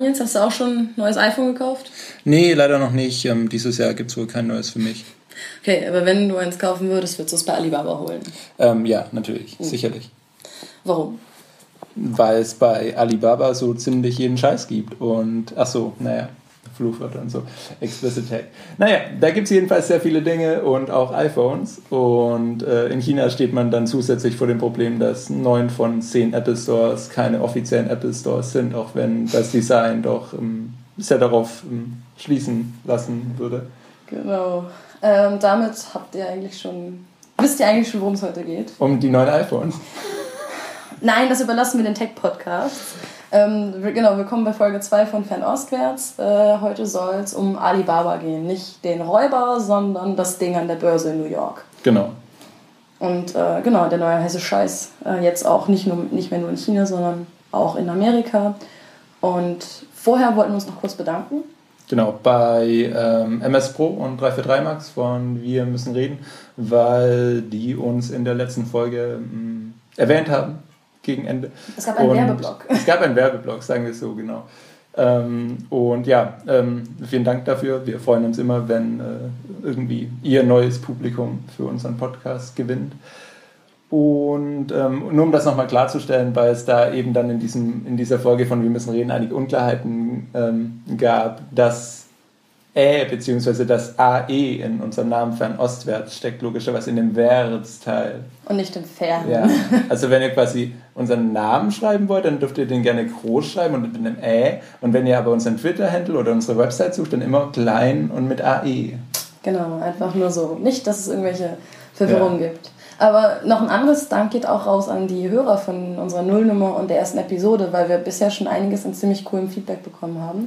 Jetzt hast du auch schon ein neues iPhone gekauft? Nee, leider noch nicht. Ähm, dieses Jahr gibt es wohl kein neues für mich. Okay, aber wenn du eins kaufen würdest, würdest du es bei Alibaba holen? Ähm, ja, natürlich, mhm. sicherlich. Warum? Weil es bei Alibaba so ziemlich jeden Scheiß gibt. Und, ach so, naja, Fluchwörter und so. Explicit Tag. Naja, da gibt es jedenfalls sehr viele Dinge und auch iPhones. Und äh, in China steht man dann zusätzlich vor dem Problem, dass neun von zehn Apple Stores keine offiziellen Apple Stores sind, auch wenn das Design doch ähm, sehr darauf ähm, schließen lassen würde. Genau. Ähm, damit habt ihr eigentlich schon. Wisst ihr eigentlich schon, worum es heute geht? Um die neuen iPhones. Nein, das überlassen wir den Tech-Podcast. Ähm, genau, willkommen bei Folge 2 von Fernostwärts. Äh, heute soll es um Alibaba gehen. Nicht den Räuber, sondern das Ding an der Börse in New York. Genau. Und äh, genau, der neue heiße Scheiß. Äh, jetzt auch nicht, nur, nicht mehr nur in China, sondern auch in Amerika. Und vorher wollten wir uns noch kurz bedanken. Genau, bei ähm, MS Pro und 343 Max von Wir müssen reden, weil die uns in der letzten Folge mh, mm, erwähnt haben gegen Ende. Es gab einen und Werbeblock. Es gab einen Werbeblock, sagen wir es so, genau. Ähm, und ja, ähm, vielen Dank dafür. Wir freuen uns immer, wenn äh, irgendwie ihr neues Publikum für unseren Podcast gewinnt. Und ähm, nur um das nochmal klarzustellen, weil es da eben dann in, diesem, in dieser Folge von Wir müssen reden einige Unklarheiten ähm, gab, dass Ä bzw. das AE in unserem Namen Fernostwärts steckt logischerweise in dem Wärts-Teil. Und nicht im Fern. Ja. Also wenn ihr quasi unseren Namen schreiben wollt, dann dürft ihr den gerne groß schreiben und mit einem Ä. Und wenn ihr aber unseren Twitter-Handle oder unsere Website sucht, dann immer klein und mit AE. Genau, einfach nur so. Nicht, dass es irgendwelche Verwirrungen ja. gibt. Aber noch ein anderes Dank geht auch raus an die Hörer von unserer Nullnummer und der ersten Episode, weil wir bisher schon einiges an ziemlich coolem Feedback bekommen haben.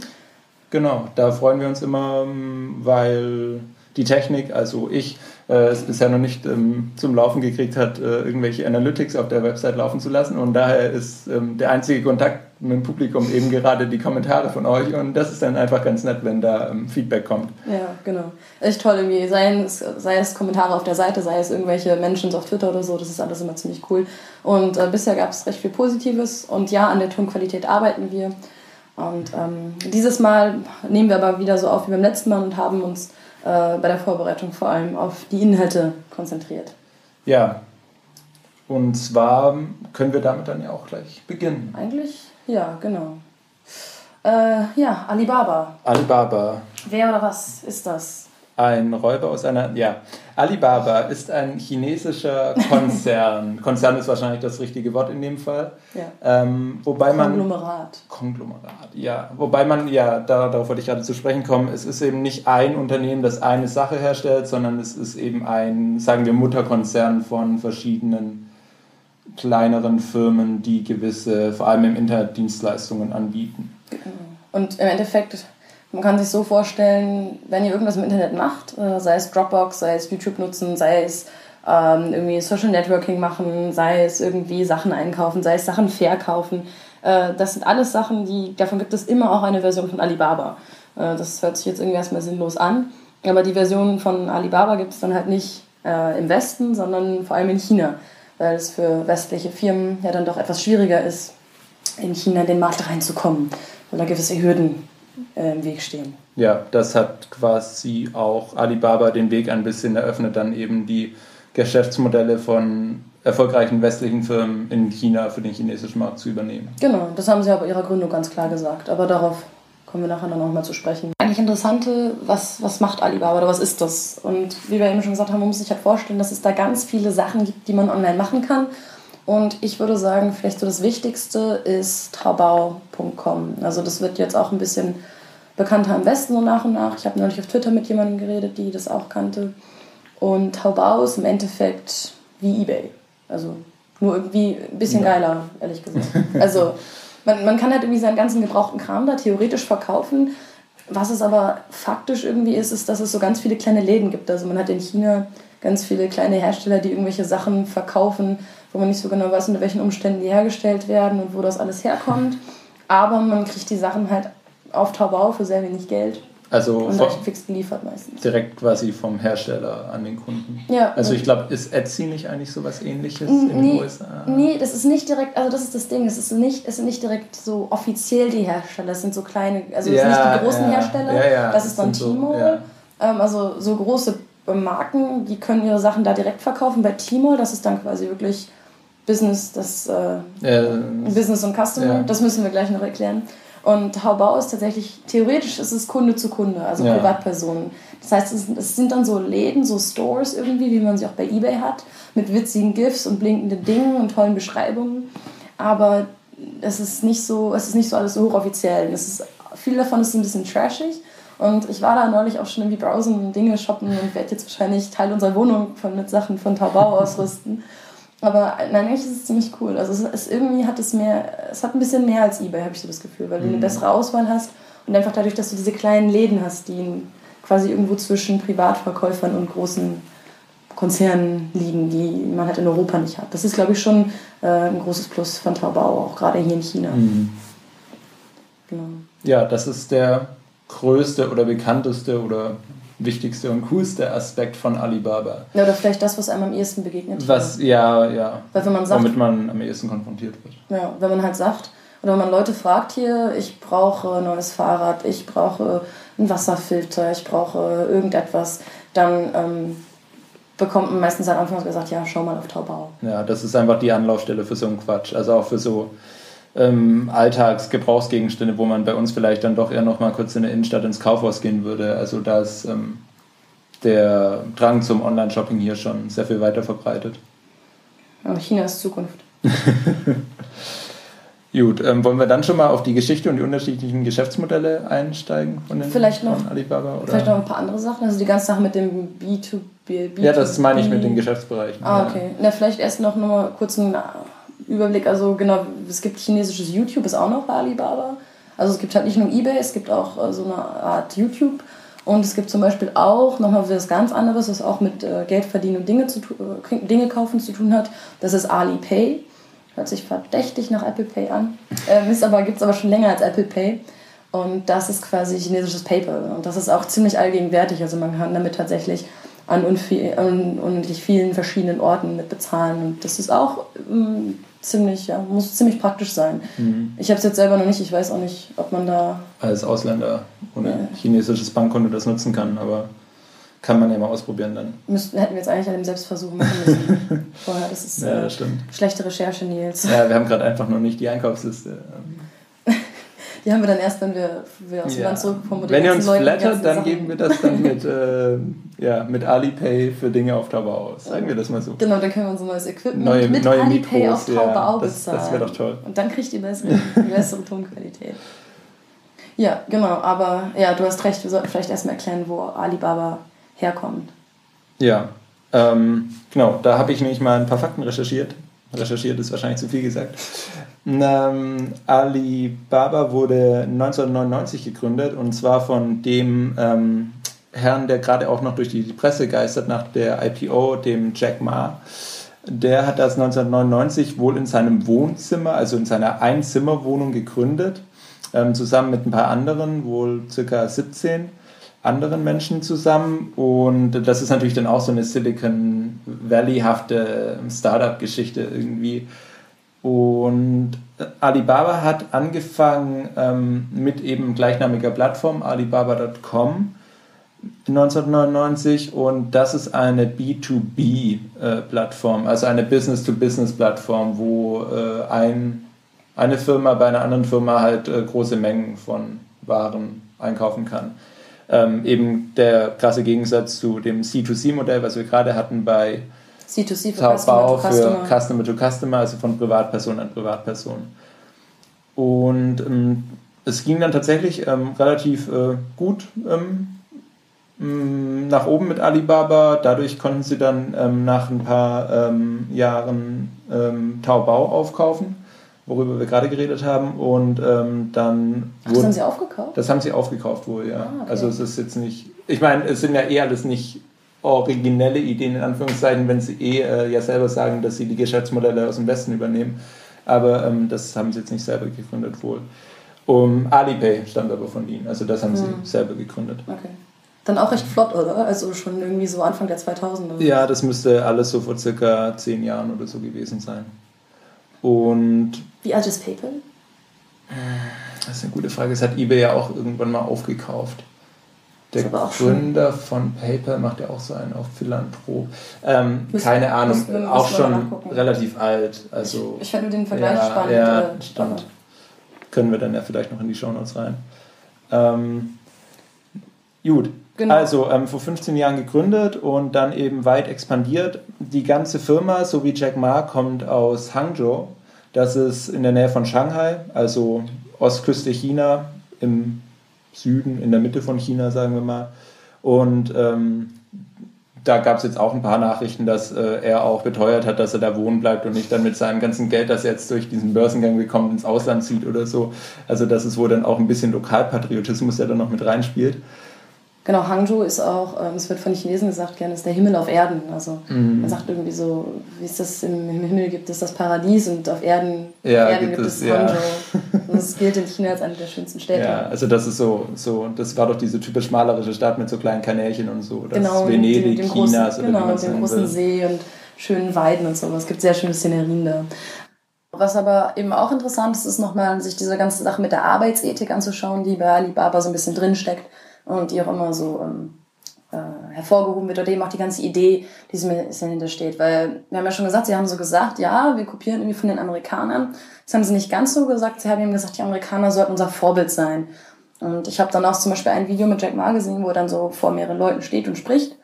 Genau, da freuen wir uns immer, ähm, weil die Technik, also ich, äh, es bisher noch nicht ähm, zum Laufen gekriegt hat, äh, irgendwelche Analytics auf der Website laufen zu lassen. Und daher ist ähm, der einzige Kontakt mit dem Publikum eben gerade die Kommentare von euch. Und das ist dann einfach ganz nett, wenn da ähm, Feedback kommt. Ja, genau. Echt toll irgendwie. Sei es, sei es Kommentare auf der Seite, sei es irgendwelche Menschen auf Twitter oder so. Das ist alles immer ziemlich cool. Und äh, bisher gab es recht viel Positives. Und ja, an der Tonqualität arbeiten wir. Und ähm, dieses Mal nehmen wir aber wieder so auf wie beim letzten Mal und haben uns äh, bei der Vorbereitung vor allem auf die Inhalte konzentriert. Ja, und zwar können wir damit dann ja auch gleich beginnen. Eigentlich, ja, genau. Äh, ja, Alibaba. Alibaba. Wer oder was ist das? Ein Räuber aus einer. Ja, Alibaba ist ein chinesischer Konzern. Konzern ist wahrscheinlich das richtige Wort in dem Fall. Ja. Ähm, wobei man, Konglomerat. Konglomerat, ja. Wobei man, ja, da, darauf wollte ich gerade zu sprechen kommen, es ist eben nicht ein Unternehmen, das eine Sache herstellt, sondern es ist eben ein, sagen wir, Mutterkonzern von verschiedenen kleineren Firmen, die gewisse, vor allem im Internet, Dienstleistungen anbieten. Und im Endeffekt man kann sich so vorstellen, wenn ihr irgendwas im Internet macht, äh, sei es Dropbox, sei es YouTube nutzen, sei es ähm, irgendwie Social Networking machen, sei es irgendwie Sachen einkaufen, sei es Sachen verkaufen. Äh, das sind alles Sachen, die, davon gibt es immer auch eine Version von Alibaba. Äh, das hört sich jetzt irgendwie erstmal sinnlos an, aber die Version von Alibaba gibt es dann halt nicht äh, im Westen, sondern vor allem in China, weil es für westliche Firmen ja dann doch etwas schwieriger ist, in China in den Markt reinzukommen, weil da gewisse Hürden äh, im Weg stehen. Ja, das hat quasi auch Alibaba den Weg ein bisschen eröffnet, dann eben die Geschäftsmodelle von erfolgreichen westlichen Firmen in China für den chinesischen Markt zu übernehmen. Genau, das haben sie aber ihrer Gründung ganz klar gesagt. Aber darauf kommen wir nachher noch mal zu sprechen. Eigentlich interessante, was, was macht Alibaba oder was ist das? Und wie wir eben schon gesagt haben, man muss sich halt vorstellen, dass es da ganz viele Sachen gibt, die man online machen kann. Und ich würde sagen, vielleicht so das Wichtigste ist taobao.com. Also das wird jetzt auch ein bisschen bekannter im Westen so nach und nach. Ich habe neulich auf Twitter mit jemandem geredet, die das auch kannte. Und Taobao ist im Endeffekt wie eBay. Also nur irgendwie ein bisschen ja. geiler, ehrlich gesagt. Also man, man kann halt irgendwie seinen ganzen gebrauchten Kram da theoretisch verkaufen. Was es aber faktisch irgendwie ist, ist, dass es so ganz viele kleine Läden gibt. Also man hat in China ganz viele kleine Hersteller, die irgendwelche Sachen verkaufen, wo man nicht so genau weiß, unter welchen Umständen die hergestellt werden und wo das alles herkommt. Aber man kriegt die Sachen halt auf Taubau für sehr wenig Geld. Also und recht fix geliefert meistens. direkt quasi vom Hersteller an den Kunden. Ja, Also ich glaube, ist Etsy nicht eigentlich sowas ähnliches in den Nee, USA? nee, das ist nicht direkt, also das ist das Ding, es ist nicht, es sind nicht direkt so offiziell die Hersteller, es sind so kleine, also es sind Ja, nicht die großen ja, Hersteller, ja, ja, das ist dann sind so, ähm, also so große Marken, die können ihre Sachen da direkt verkaufen bei Tmall, das ist dann quasi wirklich Business, das äh, Äh, Business und Customer, Ja. das müssen wir gleich noch erklären. Und Taobao ist tatsächlich, theoretisch ist es Kunde zu Kunde, also Ja. Privatpersonen. Das heißt, es, es sind dann so Läden, so Stores irgendwie, wie man sie auch bei Ebay hat, mit witzigen GIFs und blinkenden Dingen und tollen Beschreibungen. Aber es ist nicht so, es ist nicht so alles so hochoffiziell. Es ist, viel davon ist ein bisschen trashig. Und ich war da neulich auch schon irgendwie browsen und Dinge shoppen und werde jetzt wahrscheinlich Teil unserer Wohnung von, mit Sachen von Taobao ausrüsten. Aber nein, eigentlich ist es ziemlich cool. Also es ist irgendwie hat es mehr, es hat ein bisschen mehr als Ebay, habe ich so das Gefühl, weil du eine bessere Auswahl hast und einfach dadurch, dass du diese kleinen Läden hast, die quasi irgendwo zwischen Privatverkäufern und großen Konzernen liegen, die man halt in Europa nicht hat. Das ist, glaube ich, schon äh, ein großes Plus von Taobao, auch gerade hier in China. Mhm. Genau. Ja, das ist der größte oder bekannteste oder wichtigste und coolste Aspekt von Alibaba. Ja, oder vielleicht das, was einem am ehesten begegnet. Was, ja, ja, Weil wenn man sagt, womit man am ehesten konfrontiert wird. Ja, wenn man halt sagt, oder wenn man Leute fragt hier, ich brauche ein neues Fahrrad, ich brauche einen Wasserfilter, ich brauche irgendetwas, dann ähm, bekommt man meistens am Anfang gesagt, ja, schau mal auf Taobao. Ja, das ist einfach die Anlaufstelle für so einen Quatsch. Also auch für so ähm, Alltagsgebrauchsgegenstände, wo man bei uns vielleicht dann doch eher noch mal kurz in der Innenstadt ins Kaufhaus gehen würde. Also da ist ähm, der Drang zum Online-Shopping hier schon sehr viel weiter verbreitet. Aber China ist Zukunft. Gut, ähm, wollen wir dann schon mal auf die Geschichte und die unterschiedlichen Geschäftsmodelle einsteigen von, den, Vielleicht noch- von Alibaba? Oder? Vielleicht noch ein paar andere Sachen, also die ganze Sache mit dem B2B. B2B ja, das meine ich mit den Geschäftsbereichen. Ah, ja. okay. Na, vielleicht erst noch nur mal kurz einen Überblick. Also genau, es gibt chinesisches YouTube, ist auch noch bei Alibaba. Also es gibt halt nicht nur Ebay, es gibt auch äh, so eine Art YouTube. Und es gibt zum Beispiel auch nochmal was ganz anderes, was auch mit äh, Geld verdienen und Dinge, zu, äh, Dinge kaufen zu tun hat. Das ist Alipay. Hört sich verdächtig nach Apple Pay an. Ähm, aber, gibt es aber schon länger als Apple Pay. Und das ist quasi chinesisches PayPal. Und das ist auch ziemlich allgegenwärtig. Also man kann damit tatsächlich an unendlich vielen verschiedenen Orten mit bezahlen. Und das ist auch ähm, ziemlich, ja, muss ziemlich praktisch sein. Mhm. Ich habe es jetzt selber noch nicht. Ich weiß auch nicht, ob man da. Als Ausländer ohne Ja. chinesisches Bankkonto das nutzen kann, aber kann man ja mal ausprobieren dann. Müssten, hätten wir jetzt eigentlich an dem Selbstversuch machen müssen. Vorher, das ist Ja, äh, das stimmt. schlechte Recherche, Nils. Ja, wir haben gerade einfach noch nicht die Einkaufsliste. Die haben wir dann erst, wenn wir, wir aus dem Ja. Land die Wenn ihr uns flattert, dann geben wir das dann mit, äh, ja, mit Alipay für Dinge auf Taobao aus. Sagen wir das mal so. Genau, dann können wir unser neues Equipment Neue- mit neue Alipay Mikros, auf Taobao ja, das- bezahlen. das wär doch toll. Und dann kriegt ihr bessere, die bessere Tonqualität. Ja, genau, aber ja, du hast recht, wir sollten vielleicht erstmal erklären, wo Alibaba herkommt. Ja, ähm, genau, da habe ich nämlich mal ein paar Fakten recherchiert. Recherchiert ist wahrscheinlich zu viel gesagt. Ähm, Alibaba wurde 1999 gegründet und zwar von dem ähm, Herrn, der gerade auch noch durch die Presse geistert nach der IPO, dem Jack Ma. Der hat das 1999 wohl in seinem Wohnzimmer, also in seiner Einzimmerwohnung gegründet, ähm, zusammen mit ein paar anderen, wohl circa 17 anderen Menschen zusammen. Und das ist natürlich dann auch so eine Silicon Valley-hafte Startup-Geschichte irgendwie. Und Alibaba hat angefangen ähm, mit eben gleichnamiger Plattform, alibaba.com 1999 und das ist eine B2B-Plattform, also eine Business-to-Business-Plattform, wo äh, ein, eine Firma bei einer anderen Firma halt äh, große Mengen von Waren einkaufen kann. Ähm, eben der krasse Gegensatz zu dem C2C-Modell, was wir gerade hatten bei C2C für Taobao Customer to für Customer. To Customer, also von Privatperson an Privatperson. Und ähm, es ging dann tatsächlich ähm, relativ äh, gut ähm, mh, nach oben mit Alibaba. Dadurch konnten sie dann ähm, nach ein paar ähm, Jahren Taobao aufkaufen, worüber wir gerade geredet haben. Und ähm, dann Ach, das haben sie aufgekauft? das haben sie aufgekauft wohl, ja. Ah, okay. Also es ist jetzt nicht. Ich meine, es sind ja eh alles nicht originelle Ideen in Anführungszeichen, wenn sie eh äh, ja selber sagen, dass sie die Geschäftsmodelle aus dem Westen übernehmen. Aber ähm, das haben sie jetzt nicht selber gegründet wohl. Um Alipay stammt aber von ihnen. Also das haben sie hm. selber gegründet. Okay. Dann auch recht flott, oder? Also schon irgendwie so Anfang der 2000er. Ja, das müsste alles so vor circa zehn Jahren oder so gewesen sein. Und. Wie alt ist PayPal? Das ist eine gute Frage. Es hat eBay ja auch irgendwann mal aufgekauft. Der Gründer von PayPal macht ja auch so einen auf Philanthrop. Ähm, keine Ahnung, müssen, auch schon relativ alt. Also, ich, ich fand den Vergleich ja, spannend. Ja, äh, stimmt. Können wir dann ja vielleicht noch in die Shownotes rein. Ähm, gut, Genau. Also ähm, vor 15 Jahren gegründet und dann eben weit expandiert. Die ganze Firma, so wie Jack Ma, kommt aus Hangzhou. Das ist in der Nähe von Shanghai, also Ostküste China, im Süden, in der Mitte von China, sagen wir mal. Und ähm, da gab es jetzt auch ein paar Nachrichten, dass äh, er auch beteuert hat, dass er da wohnen bleibt und nicht dann mit seinem ganzen Geld, das er jetzt durch diesen Börsengang bekommt, ins Ausland zieht oder so. Also dass es wohl dann auch ein bisschen Lokalpatriotismus, der da noch mit reinspielt. Genau, Hangzhou ist auch, ähm, es wird von den Chinesen gesagt, gerne ist der Himmel auf Erden. Also mhm. man sagt irgendwie so, wie ist das im, Himmel gibt es das Paradies und auf Erden, ja, Erden gibt, gibt es, Hangzhou. Ja. und es gilt in China als eine der schönsten Städte. Ja, also das ist so, so das war doch diese typisch malerische Stadt mit so kleinen Kanälchen und so. Das genau, Venedig, dem, dem Chinas. Großen, genau, dem großen See und schönen Weiden und so. Es gibt sehr schöne Szenerien da. Was aber eben auch interessant ist, ist nochmal sich diese ganze Sache mit der Arbeitsethik anzuschauen, die bei Alibaba so ein bisschen drinsteckt und die auch immer so ähm, äh, hervorgehoben wird oder eben auch die ganze Idee, die so ein bisschen hintersteht. Weil wir haben ja schon gesagt, sie haben so gesagt, ja, wir kopieren irgendwie von den Amerikanern. Das haben sie nicht ganz so gesagt. Sie haben eben gesagt, die Amerikaner sollten unser Vorbild sein. Und ich habe dann auch zum Beispiel ein Video mit Jack Ma gesehen, wo er dann so vor mehreren Leuten steht und spricht.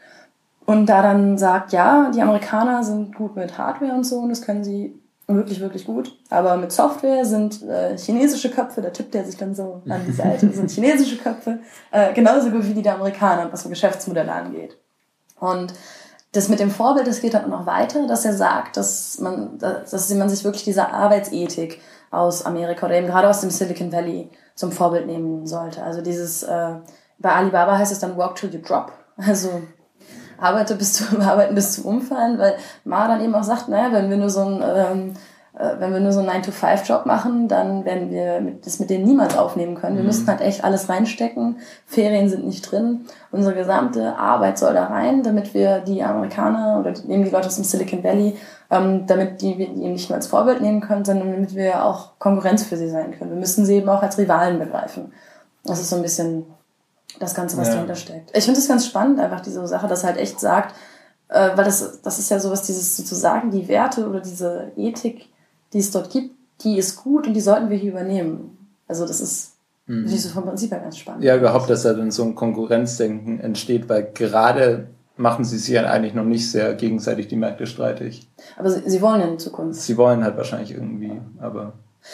Und da dann sagt, ja, die Amerikaner sind gut mit Hardware und so und das können sie wirklich, wirklich gut. Aber mit Software sind äh, chinesische Köpfe, da tippt er sich dann so an die Seite, sind chinesische Köpfe äh, genauso gut wie die der Amerikaner, was so Geschäftsmodelle angeht. Und das mit dem Vorbild, das geht dann noch weiter, dass er sagt, dass man, dass man sich wirklich diese Arbeitsethik aus Amerika oder eben gerade aus dem Silicon Valley zum Vorbild nehmen sollte. Also dieses, äh, bei Alibaba heißt es dann Walk till you drop. Also arbeite bis zum Arbeiten bis zum Umfallen, weil Ma dann eben auch sagt, naja, wenn wir nur so ein ähm, äh, wenn wir nur so einen 9-to-5-Job machen, dann werden wir das mit denen niemals aufnehmen können. Wir mhm. müssen halt echt alles reinstecken. Ferien sind nicht drin. Unsere gesamte Arbeit soll da rein, damit wir die Amerikaner oder eben die Leute aus dem Silicon Valley, ähm, damit die wir eben nicht nur als Vorbild nehmen können, sondern damit wir auch Konkurrenz für sie sein können. Wir müssen sie eben auch als Rivalen begreifen. Das ist so ein bisschen das Ganze, was ja. dahinter steckt. Ich finde es ganz spannend, einfach diese Sache, dass halt echt sagt, äh, weil das, das ist ja sowas, dieses sozusagen die Werte oder diese Ethik, die es dort gibt, die ist gut und die sollten wir hier übernehmen. Also das ist mhm. so vom Prinzip her ganz spannend. Ja, überhaupt, dass da dann so ein Konkurrenzdenken entsteht, weil gerade machen sie sich ja eigentlich noch nicht sehr gegenseitig die Märkte streitig. Aber sie, sie wollen ja in Zukunft. Sie wollen halt wahrscheinlich irgendwie, aber...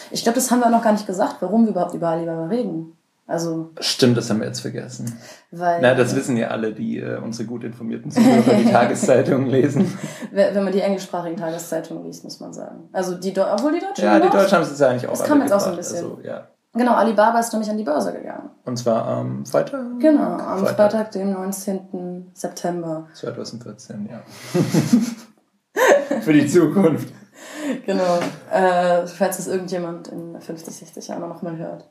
Ich glaube, das haben wir noch gar nicht gesagt, warum wir überhaupt über Alibaba reden. Also Stimmt, das haben wir jetzt vergessen. Weil, Na, das wissen ja alle, die äh, unsere gut informierten Zuhörer die Tageszeitungen lesen. Wenn man die englischsprachigen Tageszeitungen liest, muss man sagen. Also die, obwohl die Deutschen Ja, die Deutschen haben es ja eigentlich auch Das kam jetzt auch so ein bisschen. Also, ja. Genau, Alibaba ist nämlich an die Börse gegangen. Und zwar am Freitag? Genau, am Freitag, Freitag dem 19. September. 2014, ja. Für die Zukunft. Genau, äh, falls es irgendjemand in 50, 60 Jahren noch mal hört.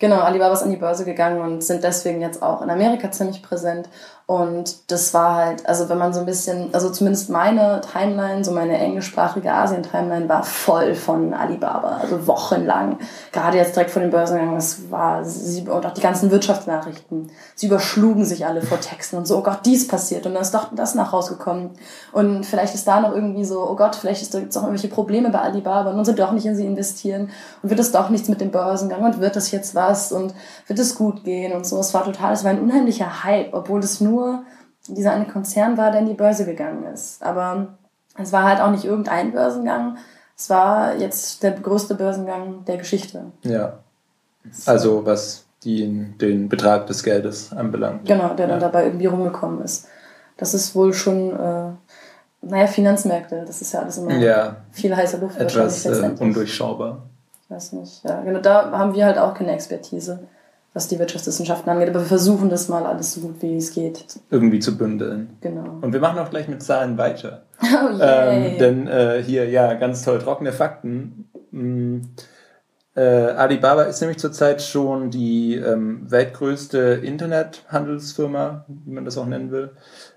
Genau, Alibaba ist an die Börse gegangen und sind deswegen jetzt auch in Amerika ziemlich präsent. Und das war halt, also wenn man so ein bisschen, also zumindest meine Timeline, so meine englischsprachige Asien-Timeline war voll von Alibaba, also wochenlang. Gerade jetzt direkt vor dem Börsengang, das war, sie, und auch die ganzen Wirtschaftsnachrichten, sie überschlugen sich alle vor Texten und so, oh Gott, dies passiert und dann ist doch das nach rausgekommen. Und vielleicht ist da noch irgendwie so, oh Gott, vielleicht ist da gibt's auch irgendwelche Probleme bei Alibaba und nun sind doch nicht in sie investieren und wird es doch nichts mit dem Börsengang und wird das jetzt was und wird es gut gehen und so. Es war total, es war ein unheimlicher Hype, obwohl es nur nur dieser eine Konzern war, der in die Börse gegangen ist. Aber es war halt auch nicht irgendein Börsengang. Es war jetzt der größte Börsengang der Geschichte. Ja. Also was die, den Betrag des Geldes anbelangt. Genau, der dann dabei irgendwie rumgekommen ist. Das ist wohl schon, äh, naja, Finanzmärkte, das ist ja alles immer ja, viel heißer Luft. Etwas äh, undurchschaubar. Ich weiß nicht, ja. Genau, da haben wir halt auch keine Expertise was die Wirtschaftswissenschaften angeht. Aber wir versuchen das mal alles so gut wie es geht. Irgendwie zu bündeln. Genau. Und wir machen auch gleich mit Zahlen weiter. Oh, yay. ähm, denn äh, hier, ja, ganz toll, trockene Fakten. Hm, Äh, Alibaba ist nämlich zurzeit schon die ähm, weltgrößte Internethandelsfirma, wie man das auch nennen will.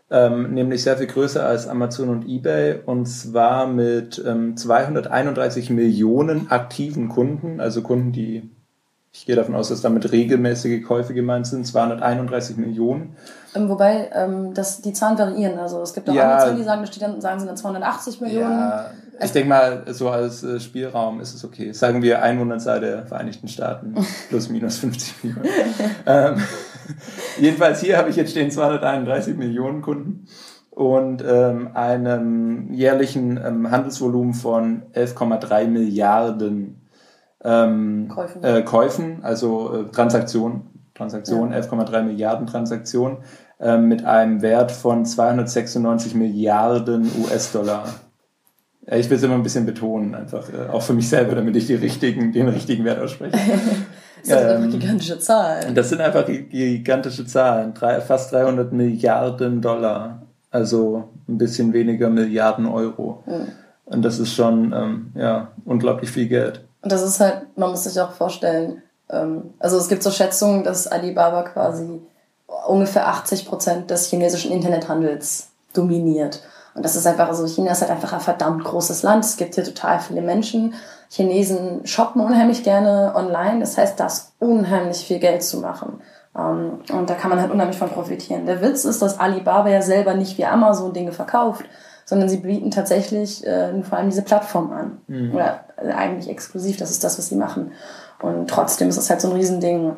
Ähm, nämlich sehr viel größer als Amazon und eBay und zwar mit ähm, 231 Millionen aktiven Kunden, also Kunden, die ich gehe davon aus, dass damit regelmäßige Käufe gemeint sind, 231 Millionen. Ähm, wobei ähm, das, die Zahlen variieren. Also es gibt auch ja, Amazon, die sagen, da steht dann, sagen sie dann 280 Millionen. Ja, ich denke mal, so als äh, Spielraum ist es okay. Sagen wir Einwohnerzahl der Vereinigten Staaten plus minus 50 Millionen. ähm, jedenfalls hier habe ich jetzt stehen 231 Millionen Kunden und ähm, einem jährlichen ähm, Handelsvolumen von 11,3 Milliarden ähm, Käufen. Äh, Käufen, also äh, Transaktionen, Transaktionen, ja. 11,3 Milliarden Transaktionen äh, mit einem Wert von 296 Milliarden US-Dollar. Ich will es immer ein bisschen betonen, einfach äh, auch für mich selber, damit ich die richtigen, den richtigen Wert ausspreche. das sind ähm, einfach gigantische Zahlen. Das sind einfach gigantische Zahlen, drei, fast 300 Milliarden Dollar, also ein bisschen weniger Milliarden Euro. Mhm. Und das ist schon ähm, ja, unglaublich viel Geld. Und das ist halt, man muss sich auch vorstellen, ähm, also es gibt so Schätzungen, dass Alibaba quasi ungefähr 80 Prozent des chinesischen Internethandels dominiert. Und das ist einfach, also China ist halt einfach ein verdammt großes Land. Es gibt hier total viele Menschen. Chinesen shoppen unheimlich gerne online. Das heißt, da ist unheimlich viel Geld zu machen. Ähm, und da kann man halt unheimlich von profitieren. Der Witz ist, dass Alibaba ja selber nicht wie Amazon Dinge verkauft, sondern sie bieten tatsächlich äh, vor allem diese Plattform an. Mhm. Oder äh, eigentlich exklusiv, das ist das, was sie machen. Und trotzdem ist es halt so ein Riesending.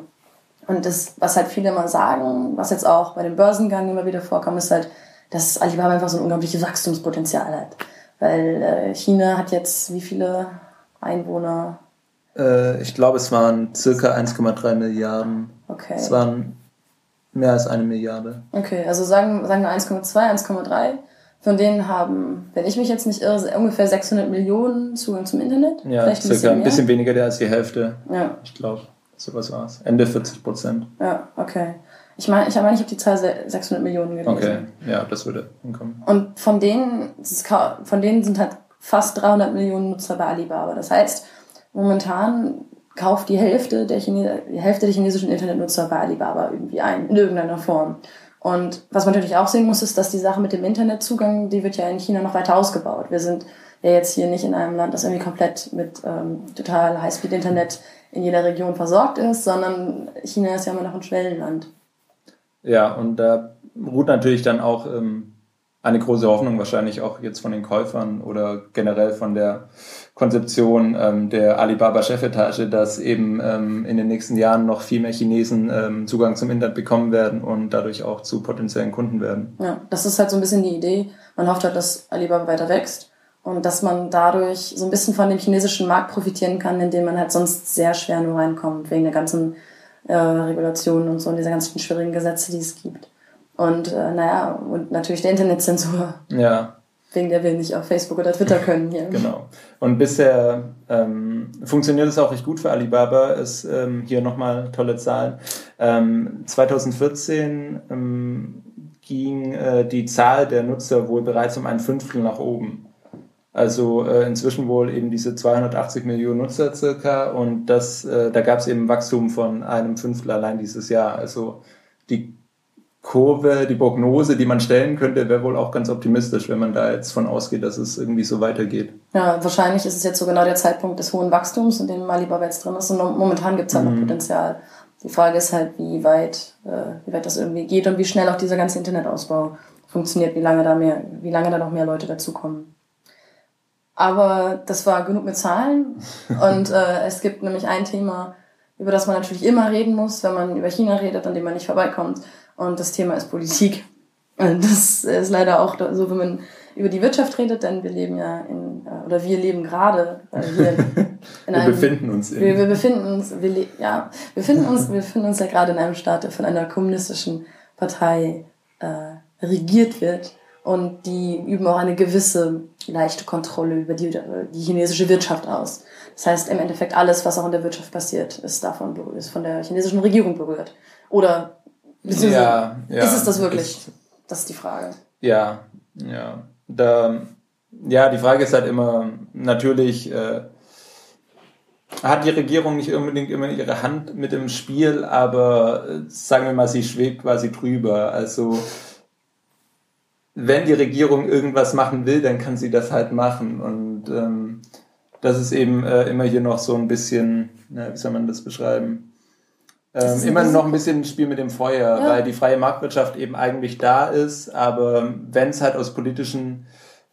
Und das, was halt viele immer sagen, was jetzt auch bei dem Börsengang immer wieder vorkommt, ist halt, dass Alibaba einfach so ein unglaubliches Wachstumspotenzial hat. Weil äh, China hat jetzt wie viele Einwohner? Äh, ich glaube, es waren circa 1,3 Milliarden. Okay. Es waren mehr als eine Milliarde. Okay, also sagen, sagen wir 1,2, 1,3. Von denen haben, wenn ich mich jetzt nicht irre, ungefähr 600 Millionen Zugang zum Internet. Ja, Vielleicht ein bisschen ein bisschen weniger als die Hälfte. Ja. Ich glaube, sowas war es. Ende 40 Prozent. Ja, okay. Ich meine, ich meine, ich habe die Zahl 600 Millionen gelesen. Okay, ja, das würde hinkommen. Und von denen, von denen sind halt fast 300 Millionen Nutzer bei Alibaba. Das heißt, momentan kauft die Hälfte der, Chine die Hälfte der chinesischen Internetnutzer bei Alibaba irgendwie ein, in irgendeiner Form. Und was man natürlich auch sehen muss, ist, dass die Sache mit dem Internetzugang, die wird ja in China noch weiter ausgebaut. Wir sind ja jetzt hier nicht in einem Land, das irgendwie komplett mit ähm, total Highspeed-Internet in jeder Region versorgt ist, sondern China ist ja immer noch ein Schwellenland. Ja, und da ruht natürlich dann auch ähm, eine große Hoffnung wahrscheinlich auch jetzt von den Käufern oder generell von der Konzeption ähm, der Alibaba-Chefetage, dass eben ähm, in den nächsten Jahren noch viel mehr Chinesen ähm, Zugang zum Internet bekommen werden und dadurch auch zu potenziellen Kunden werden. Ja, das ist halt so ein bisschen die Idee. Man hofft halt, dass Alibaba weiter wächst und dass man dadurch so ein bisschen von dem chinesischen Markt profitieren kann, in den man halt sonst sehr schwer nur reinkommt, wegen der ganzen äh, Regulationen und so und dieser ganzen schwierigen Gesetze, die es gibt. Und äh, naja, und natürlich der Internetzensur. Ja. Wegen der wir nicht auf Facebook oder Twitter können hier. genau. Und bisher ähm, funktioniert es auch recht gut für Alibaba. Ist ähm, hier nochmal tolle Zahlen. Ähm, 2014 ähm, ging äh, die Zahl der Nutzer wohl bereits um ein Fünftel nach oben. Also äh, inzwischen wohl eben diese 280 Millionen Nutzer circa und das, äh, da gab es eben Wachstum von einem Fünftel allein dieses Jahr. Also die Kurve, die Prognose, die man stellen könnte, wäre wohl auch ganz optimistisch, wenn man da jetzt von ausgeht, dass es irgendwie so weitergeht. Ja, wahrscheinlich ist es jetzt so genau der Zeitpunkt des hohen Wachstums, in dem Alibaba jetzt drin ist und momentan gibt es halt mhm. noch Potenzial. Die Frage ist halt, wie weit, äh, wie weit das irgendwie geht und wie schnell auch dieser ganze Internetausbau funktioniert, wie lange da mehr, wie lange da noch mehr Leute dazukommen. Aber das war genug mit Zahlen. Und äh, es gibt nämlich ein Thema, über das man natürlich immer reden muss, wenn man über China redet, an dem man nicht vorbeikommt. Und das Thema ist Politik. Und das ist leider auch so, wenn man über die Wirtschaft redet, denn wir leben ja in, äh, oder wir leben gerade äh, hier in wir einem, befinden uns in. Wir, wir befinden uns, wir, ja, wir befinden uns, wir befinden uns ja gerade in einem Staat, der von einer kommunistischen Partei äh, regiert wird. Und die üben auch eine gewisse leichte Kontrolle über die, die chinesische Wirtschaft aus. Das heißt, im Endeffekt alles, was auch in der Wirtschaft passiert, ist davon ist von der chinesischen Regierung berührt. Oder ja, ja, ist es das wirklich? Ist, das ist die Frage. Ja, ja. Da, ja, die Frage ist halt immer natürlich, äh, hat die Regierung nicht unbedingt immer ihre Hand mit im Spiel, aber äh, sagen wir mal, sie schwebt quasi drüber. Also wenn die Regierung irgendwas machen will, dann kann sie das halt machen. Und ähm, das ist eben äh, immer hier noch so ein bisschen, na, wie soll man das beschreiben? Ähm, immer noch ein bisschen ein Spiel mit dem Feuer, ja. weil die freie Marktwirtschaft eben eigentlich da ist, aber wenn es halt aus politischen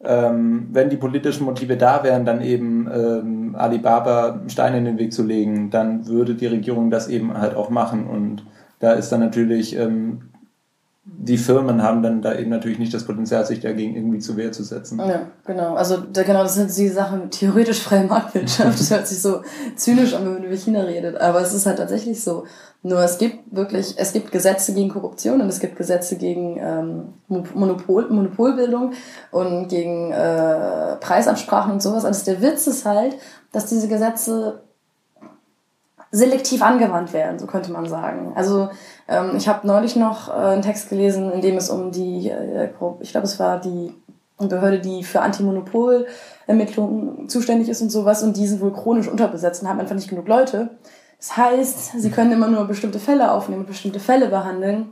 ähm, wenn die politischen Motive da wären, dann eben ähm, Alibaba Steine in den Weg zu legen, dann würde die Regierung das eben halt auch machen. Und da ist dann natürlich, ähm, die Firmen haben dann da eben natürlich nicht das Potenzial, sich dagegen irgendwie zu Wehr zu setzen. Ja, genau. Also da, genau, das sind die Sachen theoretisch freie Marktwirtschaft. Das hört sich so zynisch an, wenn man über China redet. Aber es ist halt tatsächlich so. Nur es gibt wirklich, es gibt Gesetze gegen Korruption und es gibt Gesetze gegen ähm, Monopol, Monopolbildung und gegen äh, Preisabsprachen und sowas. Also der Witz ist halt, dass diese Gesetze selektiv angewandt werden, so könnte man sagen. Also ähm, ich habe neulich noch äh, einen Text gelesen, in dem es um die, äh, ich glaube es war die Behörde, die für Antimonopol-Ermittlungen zuständig ist und sowas und die sind wohl chronisch unterbesetzt und haben einfach nicht genug Leute. Das heißt, sie können immer nur bestimmte Fälle aufnehmen, bestimmte Fälle behandeln.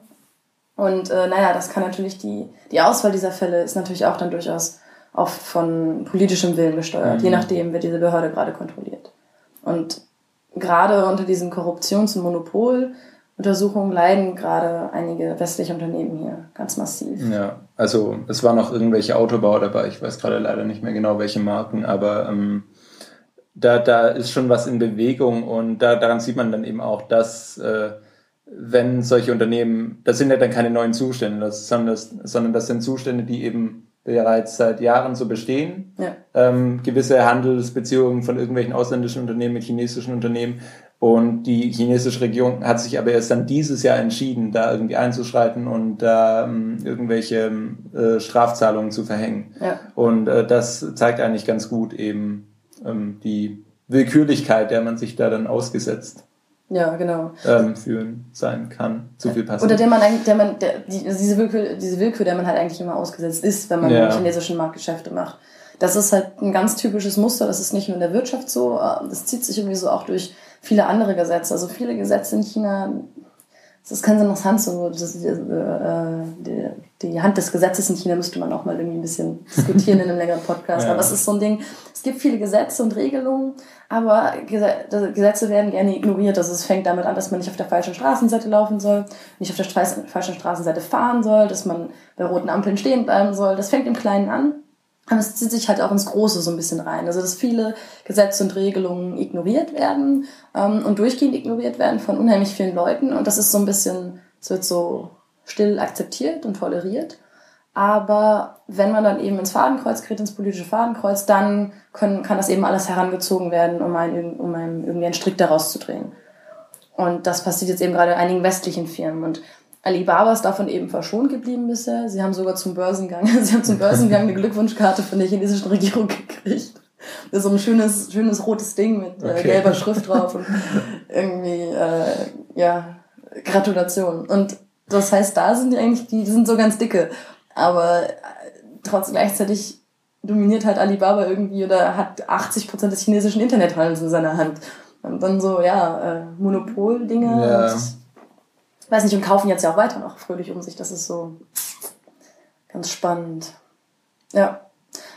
Und äh, naja, das kann natürlich die, die Auswahl dieser Fälle ist natürlich auch dann durchaus oft von politischem Willen gesteuert, mhm. je nachdem, wer diese Behörde gerade kontrolliert. Und gerade unter diesen Korruptions- und Monopoluntersuchungen leiden gerade einige westliche Unternehmen hier ganz massiv. Ja, also es waren auch irgendwelche Autobauer dabei, ich weiß gerade leider nicht mehr genau welche Marken, aber ähm, da, da ist schon was in Bewegung und da, daran sieht man dann eben auch, dass äh, wenn solche Unternehmen, das sind ja dann keine neuen Zustände, das, sondern, das, sondern das sind Zustände, die eben bereits seit Jahren so bestehen. Ja. Ähm, gewisse Handelsbeziehungen von irgendwelchen ausländischen Unternehmen mit chinesischen Unternehmen. Und die chinesische Regierung hat sich aber erst dann dieses Jahr entschieden, da irgendwie einzuschreiten und da ähm, irgendwelche äh, Strafzahlungen zu verhängen. Ja. Und äh, das zeigt eigentlich ganz gut eben, ähm, die Willkürlichkeit, der man sich da dann ausgesetzt ja, genau. ähm, fühlen sein kann. Zu viel passiert. Oder der man eigentlich, der man, der, die, diese, Willkür, diese Willkür, der man halt eigentlich immer ausgesetzt ist, wenn man ja. im chinesischen Markt Geschäfte macht. Das ist halt ein ganz typisches Muster, das ist nicht nur in der Wirtschaft so, äh, das zieht sich irgendwie so auch durch viele andere Gesetze. Also viele Gesetze in China das ist ganz interessant, so das, äh, die, die, Hand des Gesetzes in China müsste man auch mal irgendwie ein bisschen diskutieren in einem längeren Podcast. Ja. Aber es ist so ein Ding, es gibt viele Gesetze und Regelungen, aber Gesetze werden gerne ignoriert. Also es fängt damit an, dass man nicht auf der falschen Straßenseite laufen soll, nicht auf der falschen Straßenseite fahren soll, dass man bei roten Ampeln stehen bleiben soll. Das fängt im Kleinen an. Aber es zieht sich halt auch ins Große so ein bisschen rein. Also dass viele Gesetze und Regelungen ignoriert werden ähm, und durchgehend ignoriert werden von unheimlich vielen Leuten. Und das ist so ein bisschen, es wird so still akzeptiert und toleriert. Aber wenn man dann eben ins Fadenkreuz gerät, ins politische Fadenkreuz, dann können, kann das eben alles herangezogen werden, um, einen, um einen, irgendwie einen Strick daraus zu drehen. Und das passiert jetzt eben gerade in einigen westlichen Firmen. Und Alibaba ist davon eben verschont geblieben bisher. Sie haben sogar zum Börsengang, sie haben zum Börsengang eine Glückwunschkarte von der chinesischen Regierung gekriegt. Das ist so ein schönes, schönes rotes Ding mit äh, okay. gelber Schrift drauf und irgendwie, äh, ja, Gratulation. Und das heißt, da sind die eigentlich, die, die sind so ganz dicke. Aber äh, trotzdem gleichzeitig dominiert halt Alibaba irgendwie oder hat 80 Prozent des chinesischen Internethandels in seiner Hand. Und dann so, ja, äh, Monopol-Dinge ja. und weiß nicht, und kaufen jetzt ja auch weiter noch fröhlich um sich. Das ist so ganz spannend. Ja.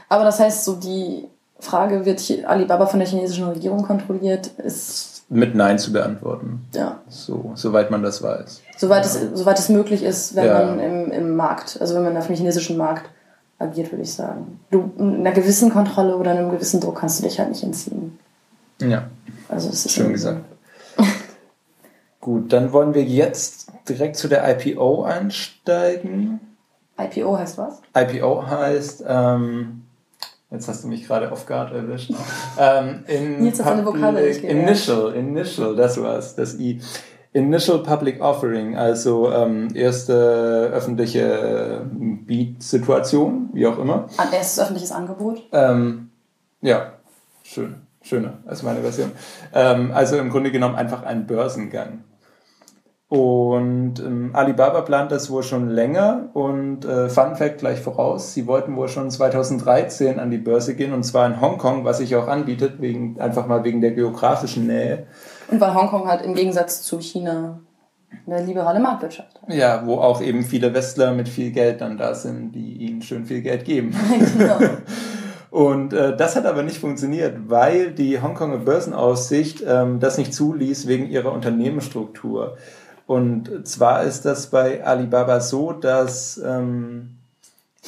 Aber das heißt, so die Frage, wird Alibaba von der chinesischen Regierung kontrolliert, ist. Mit Nein zu beantworten. Ja. So, soweit man das weiß. Soweit, ja. es, soweit es möglich ist, wenn ja. man im, im Markt, also wenn man auf dem chinesischen Markt agiert, würde ich sagen. Du, einer gewissen Kontrolle oder einem gewissen Druck kannst du dich halt nicht entziehen. Ja. Also, das ist schön gesagt. Gut, dann wollen wir jetzt direkt zu der IPO einsteigen. IPO heißt was? IPO heißt, ähm, jetzt hast du mich gerade off guard erwischt. ähm, in jetzt eine Vokale Initial, Initial, das war's, das I. Initial Public Offering, also ähm, erste öffentliche Beat-Situation, wie auch immer. Ein erstes öffentliches Angebot? Ähm, ja, schön, schöner als meine Version. Ähm, also im Grunde genommen einfach ein Börsengang. Und ähm, Alibaba plant das wohl schon länger und äh, Fun Fact gleich voraus, sie wollten wohl schon 2013 an die Börse gehen und zwar in Hongkong, was sich auch anbietet, wegen, einfach mal wegen der geografischen Nähe. Und weil Hongkong halt im Gegensatz zu China eine liberale Marktwirtschaft hat. Ja, wo auch eben viele Westler mit viel Geld dann da sind, die ihnen schön viel Geld geben. genau. Und äh, das hat aber nicht funktioniert, weil die Hongkonger Börsenaussicht ähm, das nicht zuließ wegen ihrer Unternehmensstruktur. Und zwar ist das bei Alibaba so, dass ähm,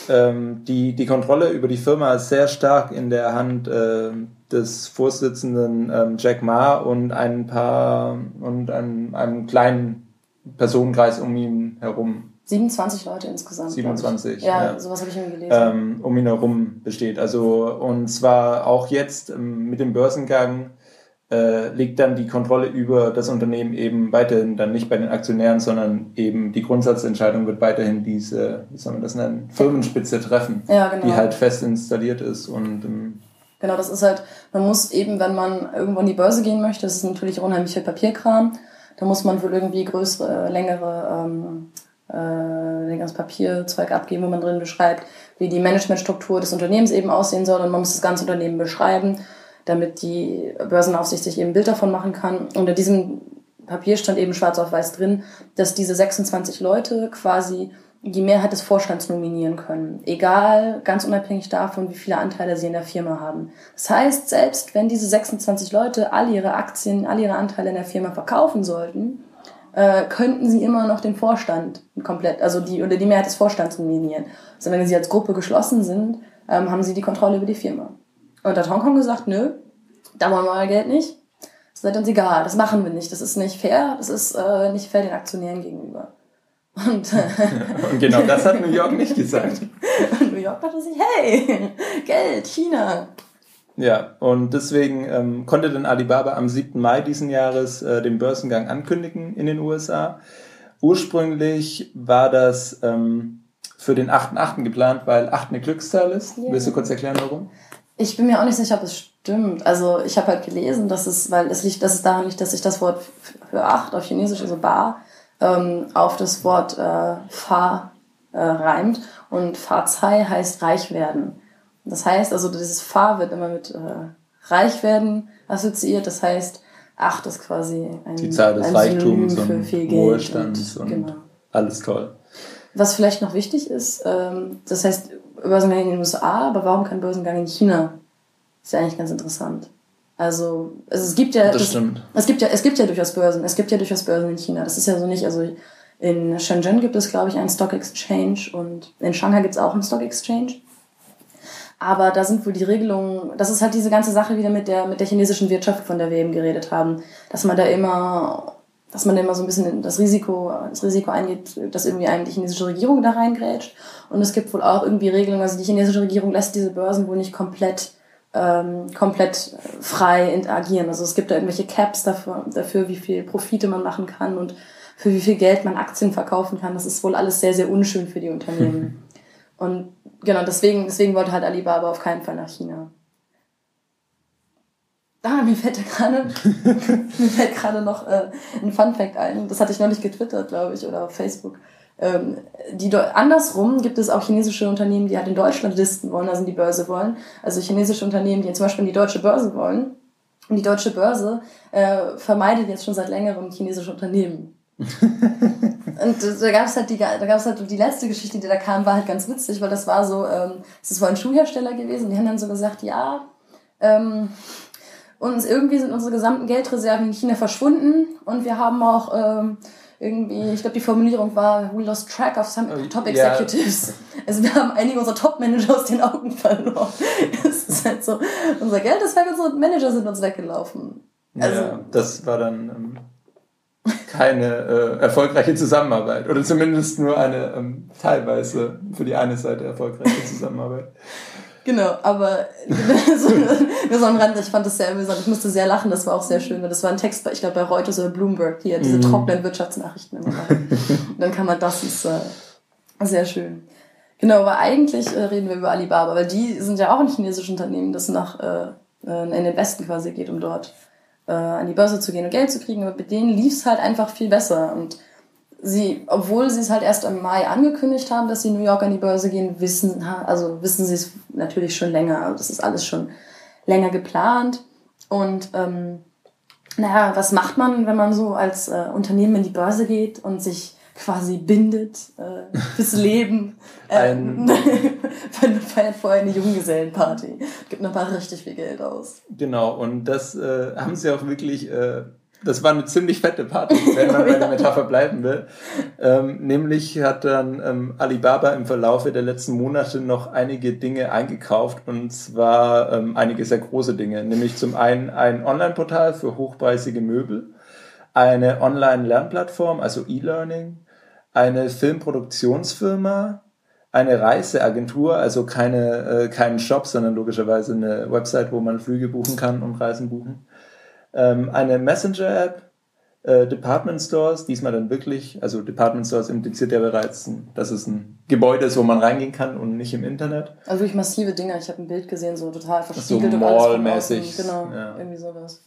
ähm, die, die Kontrolle über die Firma sehr stark in der Hand äh, des Vorsitzenden ähm, Jack Ma und ein paar und einem, einem kleinen Personenkreis um ihn herum 27 Leute insgesamt. 27. Ja, ja, sowas habe ich mir gelesen. Ähm, um ihn herum besteht. Also, und zwar auch jetzt ähm, mit dem Börsengang äh, liegt dann die Kontrolle über das Unternehmen eben weiterhin dann nicht bei den Aktionären, sondern eben die Grundsatzentscheidung wird weiterhin diese, wie soll man das nennen, Firmenspitze treffen, ja, genau. die halt fest installiert ist und ähm, Genau, das ist halt, man muss eben, wenn man irgendwo in die Börse gehen möchte, das ist natürlich unheimlich viel Papierkram, da muss man wohl irgendwie größere, längere ähm, äh, längeres Papierzeug abgeben, wo man drin beschreibt, wie die Managementstruktur des Unternehmens eben aussehen soll und man muss das ganze Unternehmen beschreiben damit die Börsenaufsicht sich eben ein Bild davon machen kann. Unter diesem Papier stand eben schwarz auf weiß drin, dass diese 26 Leute quasi die Mehrheit des Vorstands nominieren können. Egal, ganz unabhängig davon, wie viele Anteile sie in der Firma haben. Das heißt, selbst wenn diese 26 Leute all ihre Aktien, all ihre Anteile in der Firma verkaufen sollten, äh, könnten sie immer noch den Vorstand komplett, also die oder die Mehrheit des Vorstands nominieren. Also sie als Gruppe geschlossen sind, ähm, haben sie die Kontrolle über die Firma. Und hat Hongkong gesagt, nö, da wollen wir euer Geld nicht. Das seid uns egal, das machen wir nicht. Das ist nicht fair, das ist äh, nicht fair den Aktionären gegenüber. Und, äh, und genau das hat New York nicht gesagt. und New York dachte sich, hey, Geld, China. Ja, und deswegen ähm, konnte dann Alibaba am 7. Mai diesen Jahres äh, den Börsengang ankündigen in den USA. Ursprünglich war das ähm, für den 8.8. geplant, weil 8 eine Glückszahl ist. Yeah. Willst du kurz erklären, warum? Ich bin mir auch nicht sicher, ob es stimmt. Also ich habe halt gelesen, dass es, weil es liegt, dass es daran liegt, dass sich das Wort für acht auf Chinesisch, also bar, ähm, auf das Wort äh, Fa äh, reimt. Und Fa-Zai heißt reich werden. Das heißt, also dieses Fa wird immer mit äh, reich werden assoziiert. Das heißt, acht ist quasi ein Die Zahl des Reichtums und Wohlstands und, genau. alles toll. Was vielleicht noch wichtig ist, ähm, das heißt, Börsengang in den USA, aber warum kein Börsengang in China? Ist ja eigentlich ganz interessant. Also, also es gibt ja. Das, das stimmt. Es gibt ja, es gibt ja durchaus Börsen. Es gibt ja durchaus Börsen in China. Das ist ja so nicht, also in Shenzhen gibt es, glaube ich, einen Stock Exchange und in Shanghai gibt es auch einen Stock Exchange. Aber da sind wohl die Regelungen, das ist halt diese ganze Sache wieder mit der, mit der chinesischen Wirtschaft, von der wir eben geredet haben, dass man da immer dass man immer so ein bisschen das Risiko, das Risiko eingeht, dass irgendwie einem die chinesische Regierung da reingrätscht. Und es gibt wohl auch irgendwie Regelungen, also die chinesische Regierung lässt diese Börsen wohl nicht komplett ähm, komplett frei agieren. Also es gibt da irgendwelche Caps dafür, dafür, wie viel Profite man machen kann und für wie viel Geld man Aktien verkaufen kann. Das ist wohl alles sehr, sehr unschön für die Unternehmen. und genau, deswegen, deswegen wollte halt Alibaba auf keinen Fall nach China. Ah, mir fällt gerade, mir fällt gerade noch äh, ein Fun Fact ein. Das hatte ich noch nicht getwittert, glaube ich, oder auf Facebook. Ähm, die andersrum gibt es auch chinesische Unternehmen, die halt in Deutschland listen wollen, also in die Börse wollen. Also chinesische Unternehmen, die zum Beispiel in die deutsche Börse wollen. Und die deutsche Börse äh, vermeidet jetzt schon seit längerem chinesische Unternehmen. und da gab es halt die, da gab es halt die letzte Geschichte, die da kam, war halt ganz witzig, weil das war so, ähm, das war ein Schuhhersteller gewesen. Die haben dann so gesagt, ja, ähm, und irgendwie sind unsere gesamten Geldreserven in China verschwunden und wir haben auch ähm, irgendwie, ich glaube, die Formulierung war, we lost track of some äh, top executives. Ja. Also wir haben einige unserer Top-Manager aus den Augen verloren. Es ist halt so, unser Geld ist weg, unsere Manager sind uns weggelaufen. Also, ja, das war dann ähm, keine äh, erfolgreiche Zusammenarbeit oder zumindest nur eine ähm, teilweise für die eine Seite erfolgreiche Zusammenarbeit. Genau, aber so, nur so am Rand, ich fand das sehr amüsant. Ich musste sehr lachen, das war auch sehr schön, weil das war ein Text, bei, ich glaube bei Reuters oder Bloomberg, die ja diese mm. trockenen Wirtschaftsnachrichten immer. Und dann kann man das, ist äh, sehr schön. Genau, aber eigentlich äh, reden wir über Alibaba, weil die sind ja auch ein chinesisches Unternehmen, das nach äh, äh, in den Westen quasi geht, um dort äh, an die Börse zu gehen und Geld zu kriegen. Aber mit denen lief es halt einfach viel besser. Und sie, obwohl sie es halt erst im Mai angekündigt haben, dass sie in New York an die Börse gehen, wissen, also wissen sie es natürlich schon länger. Das ist alles schon länger geplant. Und ähm, naja, was macht man, wenn man so als äh, Unternehmen in die Börse geht und sich quasi bindet äh, fürs Leben. Ähm, feiert vorher eine Junggesellenparty. Gibt noch mal richtig viel Geld aus. Genau, und das äh, haben sie auch wirklich äh, das war eine ziemlich fette Party, wenn man bei der Metapher bleiben will. Ähm, nämlich hat dann ähm, Alibaba im Verlaufe der letzten Monate noch einige Dinge eingekauft und zwar ähm, einige sehr große Dinge. Nämlich zum einen ein Online-Portal für hochpreisige Möbel, eine Online-Lernplattform, also E-Learning, eine Filmproduktionsfirma, eine Reiseagentur, also keine, äh, keinen Shop, sondern logischerweise eine Website, wo man Flüge buchen kann und Reisen buchen ähm, eine Messenger-App, äh, Department Stores, diesmal dann wirklich, also Department Stores impliziert ja bereits, dass es ein Gebäude ist, wo man reingehen kann und nicht im Internet. Also wirklich massive Dinger. Ich habe ein Bild gesehen, so total verspiegelt so und Mall-mäßig. Genau, ja. irgendwie sowas.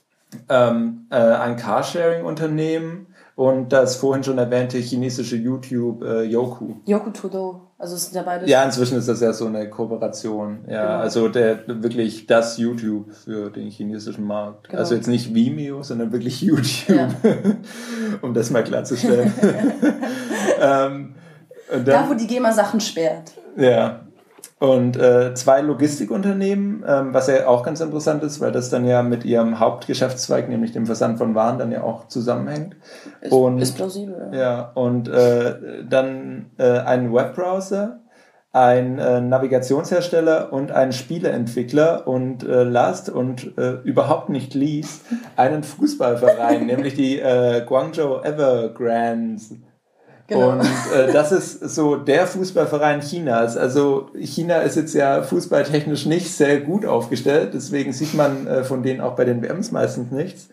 Ähm, äh, ein Carsharing-Unternehmen und das vorhin schon erwähnte chinesische YouTube äh, Yoku. Yoku Todo. Also es sind ja beide. Ja, inzwischen ist das ja so eine Kooperation. Ja, genau. also der wirklich das YouTube für den chinesischen Markt. Genau. Also jetzt nicht Vimeo, sondern wirklich YouTube. Ja. um das mal klarzustellen. ähm, dann, da, wo die GEMA Sachen sperrt. Ja. Und äh, zwei Logistikunternehmen, ähm, was ja auch ganz interessant ist, weil das dann ja mit ihrem Hauptgeschäftszweig, nämlich dem Versand von Waren, dann ja auch zusammenhängt. Ist, und, ist plausibel. Ja, ja und äh, dann äh, ein Webbrowser, ein äh, Navigationshersteller und ein Spieleentwickler und äh, last und äh, überhaupt nicht least einen Fußballverein, nämlich die äh, Guangzhou Evergrands. Genau. Und äh, das ist so der Fußballverein Chinas. Also China ist jetzt ja fußballtechnisch nicht sehr gut aufgestellt, deswegen sieht man äh, von denen auch bei den WMs meistens nichts.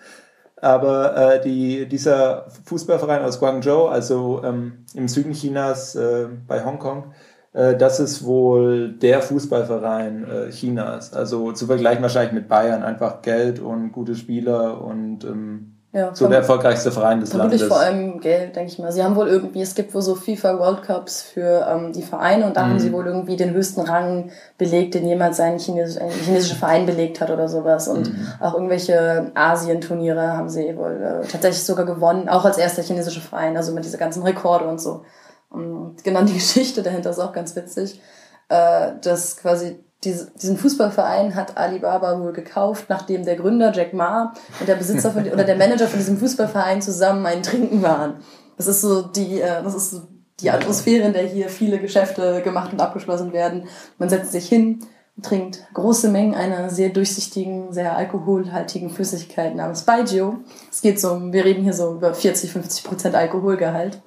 Aber äh, die, dieser Fußballverein aus Guangzhou, also ähm, im Süden Chinas äh, bei Hongkong, äh, das ist wohl der Fußballverein äh, Chinas. Also zu vergleichen wahrscheinlich mit Bayern, einfach Geld und gute Spieler und ähm, ja, so der erfolgreichste Verein des Landes. vor allem Geld, denke ich mal. Sie haben wohl irgendwie, es gibt wohl so FIFA World Cups für ähm, die Vereine und da mhm. haben sie wohl irgendwie den höchsten Rang belegt, den jemals ein, Chines ein chinesischer Verein belegt hat oder sowas. Und mhm. auch irgendwelche Asien-Turniere haben sie wohl äh, tatsächlich sogar gewonnen, auch als erster chinesischer Verein, also mit diese ganzen Rekorde und so. Und genau die Geschichte dahinter ist auch ganz witzig, äh, dass quasi diesen Fußballverein hat Alibaba wohl gekauft, nachdem der Gründer Jack Ma und der Besitzer von, oder der Manager von diesem Fußballverein zusammen ein Trinken waren. Das ist so die, äh, das ist so die Atmosphäre, in der hier viele Geschäfte gemacht und abgeschlossen werden. Man setzt sich hin, trinkt große Mengen einer sehr durchsichtigen, sehr alkoholhaltigen Flüssigkeit namens Baijiu. Es geht so, wir reden hier so über 40, 50 Prozent Alkoholgehalt.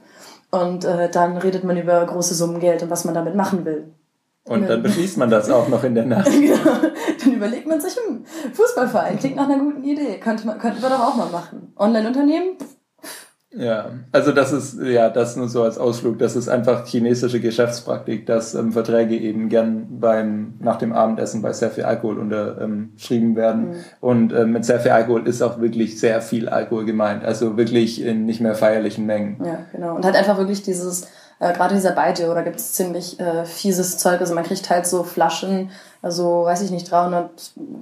Und äh, dann redet man über große Summen Geld und was man damit machen will. Und dann beschließt man das auch noch in der Nacht. genau. Dann überlegt man sich, hm, Fußballverein klingt nach einer guten Idee. Könnte man, könnten wir doch auch mal machen. Online-Unternehmen? Ja, also das ist, ja, das nur so als Ausflug. Das ist einfach chinesische Geschäftspraktik, dass ähm, Verträge eben gern beim, nach dem Abendessen bei sehr viel Alkohol unterschrieben werden. Mhm. Und ähm, mit sehr viel Alkohol ist auch wirklich sehr viel Alkohol gemeint. Also wirklich in nicht mehr feierlichen Mengen. Ja, genau. Und hat einfach wirklich dieses, äh, gerade dieser Baijiu, da gibt es ziemlich äh, fieses Zeug. Also man kriegt halt so Flaschen, also weiß ich nicht, 300,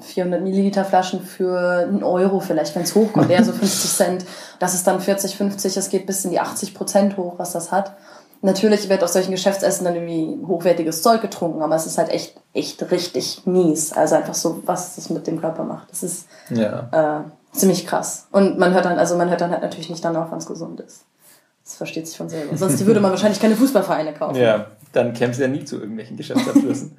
400 Milliliter Flaschen für einen Euro vielleicht, wenn es hochkommt, eher so 50 Cent. Das ist dann 40, 50, das geht bis in die 80 Prozent hoch, was das hat. Natürlich wird auf solchen Geschäftsessen dann irgendwie hochwertiges Zeug getrunken, aber es ist halt echt, echt richtig mies. Also einfach so, was das mit dem Körper macht. Das ist ja. äh, ziemlich krass. Und man hört dann, also man hört dann halt natürlich nicht danach, wann es gesund ist. Das versteht sich von selber. Sonst würde man wahrscheinlich keine Fußballvereine kaufen. Ja, dann käme es ja nie zu irgendwelchen Geschäftsabschlüssen.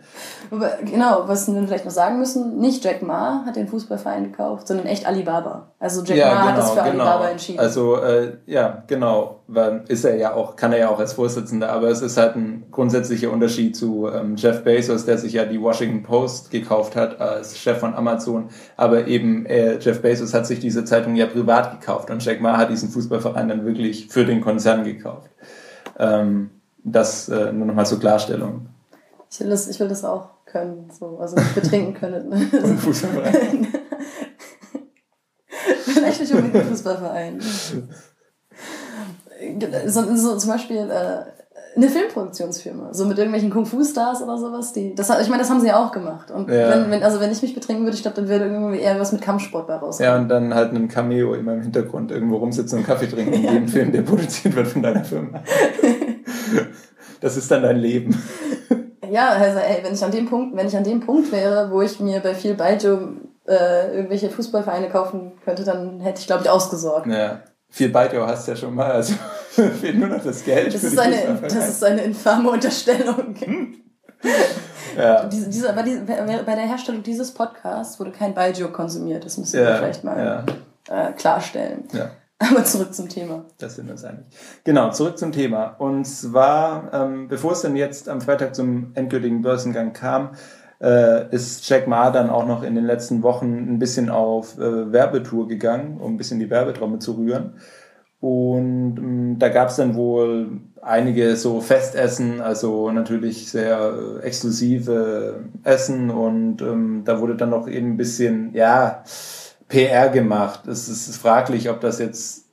genau, was wir vielleicht noch sagen müssen, nicht Jack Ma hat den Fußballverein gekauft, sondern echt Alibaba. Also Jack ja, Ma genau, hat das für genau. Alibaba entschieden. Also äh, ja, genau, weil ist er ja auch, kann er ja auch als Vorsitzender, aber es ist halt ein grundsätzlicher Unterschied zu ähm, Jeff Bezos, der sich ja die Washington Post gekauft hat als Chef von Amazon, aber eben äh, Jeff Bezos hat sich diese Zeitung ja privat gekauft und Jack Ma hat diesen Fußballverein dann wirklich für den Konzern gekauft. Ähm, das äh, nur nochmal zur Klarstellung. Ich will, das, ich will das auch können, so. also nicht betrinken können. Und Fußballverein. Vielleicht nicht unbedingt Fußballverein. so, so zum Beispiel äh, eine Filmproduktionsfirma, so mit irgendwelchen Kung-Fu-Stars oder sowas. Die, das, ich meine, das haben sie ja auch gemacht. Und ja. wenn, wenn, also wenn ich mich betrinken würde, ich glaube, dann würde irgendwie eher was mit Kampfsport bei rauskommen. Ja, und dann halt ein Cameo immer im Hintergrund irgendwo rumsitzen und Kaffee trinken in dem Film, der produziert wird von deiner Firma. das ist dann dein Leben. Ja, also ey, wenn ich an dem Punkt, wenn ich an dem Punkt wäre, wo ich mir bei viel Baijo äh, irgendwelche Fußballvereine kaufen könnte, dann hätte ich, glaube ich, ausgesorgt. Ja. Viel Baijo hast du ja schon mal, also fehlt nur noch das Geld. Das, ist eine, das ist eine infame Unterstellung. Hm. ja. Diese, diese, bei, diese, bei der Herstellung dieses Podcasts wurde kein Baijiu konsumiert. Das müssen wir ja, vielleicht mal ja. äh, klarstellen. Aber zurück zum Thema. Das sind wir uns einig. Genau, zurück zum Thema. Und zwar, ähm, bevor es dann jetzt am Freitag zum endgültigen Börsengang kam, äh, ist Jack Ma dann auch noch in den letzten Wochen ein bisschen auf äh, Werbetour gegangen, um ein bisschen die Werbetrommel zu rühren. Und ähm, da gab es dann wohl einige so Festessen, also natürlich sehr äh, exklusive Essen und ähm, da wurde dann noch eben ein bisschen, ja, PR gemacht. Es ist fraglich, ob das jetzt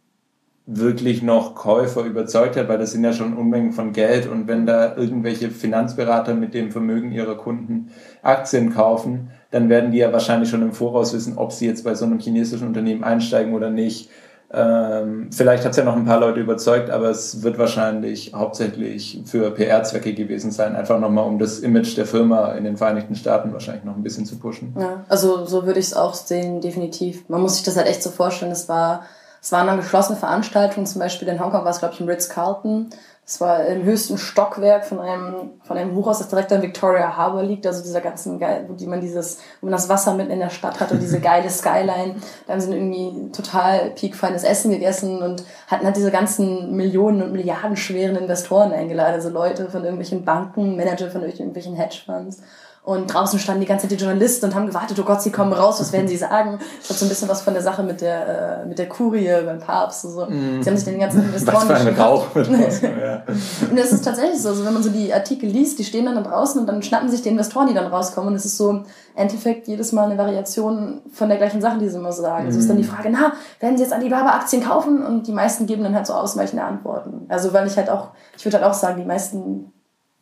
wirklich noch Käufer überzeugt hat, weil das sind ja schon Unmengen von Geld und wenn da irgendwelche Finanzberater mit dem Vermögen ihrer Kunden Aktien kaufen, dann werden die ja wahrscheinlich schon im Voraus wissen, ob sie jetzt bei so einem chinesischen Unternehmen einsteigen oder nicht. Ähm, vielleicht hat es ja noch ein paar Leute überzeugt, aber es wird wahrscheinlich hauptsächlich für PR-Zwecke gewesen sein, einfach nochmal um das Image der Firma in den Vereinigten Staaten wahrscheinlich noch ein bisschen zu pushen. Ja, also so würde ich es auch sehen, definitiv. Man muss sich das halt echt so vorstellen, es war, es waren dann geschlossene Veranstaltungen, zum Beispiel in Hongkong war es, glaube ich, im Ritz-Carlton. Es war im höchsten Stockwerk von einem, von einem Hochhaus, das direkt an Victoria Harbour liegt, also dieser ganzen wo die man dieses, wo man das Wasser mitten in der Stadt hatte, diese geile Skyline. Da haben sie irgendwie total piekfeines Essen gegessen und hatten halt diese ganzen Millionen und Milliarden schweren Investoren eingeladen, also Leute von irgendwelchen Banken, Manager von irgendwelchen Hedgefonds. Und draußen standen die ganze Zeit die Journalisten und haben gewartet, oh Gott, sie kommen raus, was werden sie sagen? Ich habe so ein bisschen was von der Sache mit der, äh, mit der Kurie beim Papst. So. Mm. Sie haben sich den ganzen Investoren Was für ein Rauch mit ja. Und es ist tatsächlich so, also wenn man so die Artikel liest, die stehen dann da draußen und dann schnappen sich die Investoren, die dann rauskommen. Und es ist so im Endeffekt jedes Mal eine Variation von der gleichen Sache, die sie immer sagen. Mm. Also ist dann die mm. Frage, na, werden sie jetzt Alibaba-Aktien kaufen? Und die meisten geben dann halt so ausweichende Antworten. Also weil ich halt auch, ich würde halt auch sagen, die meisten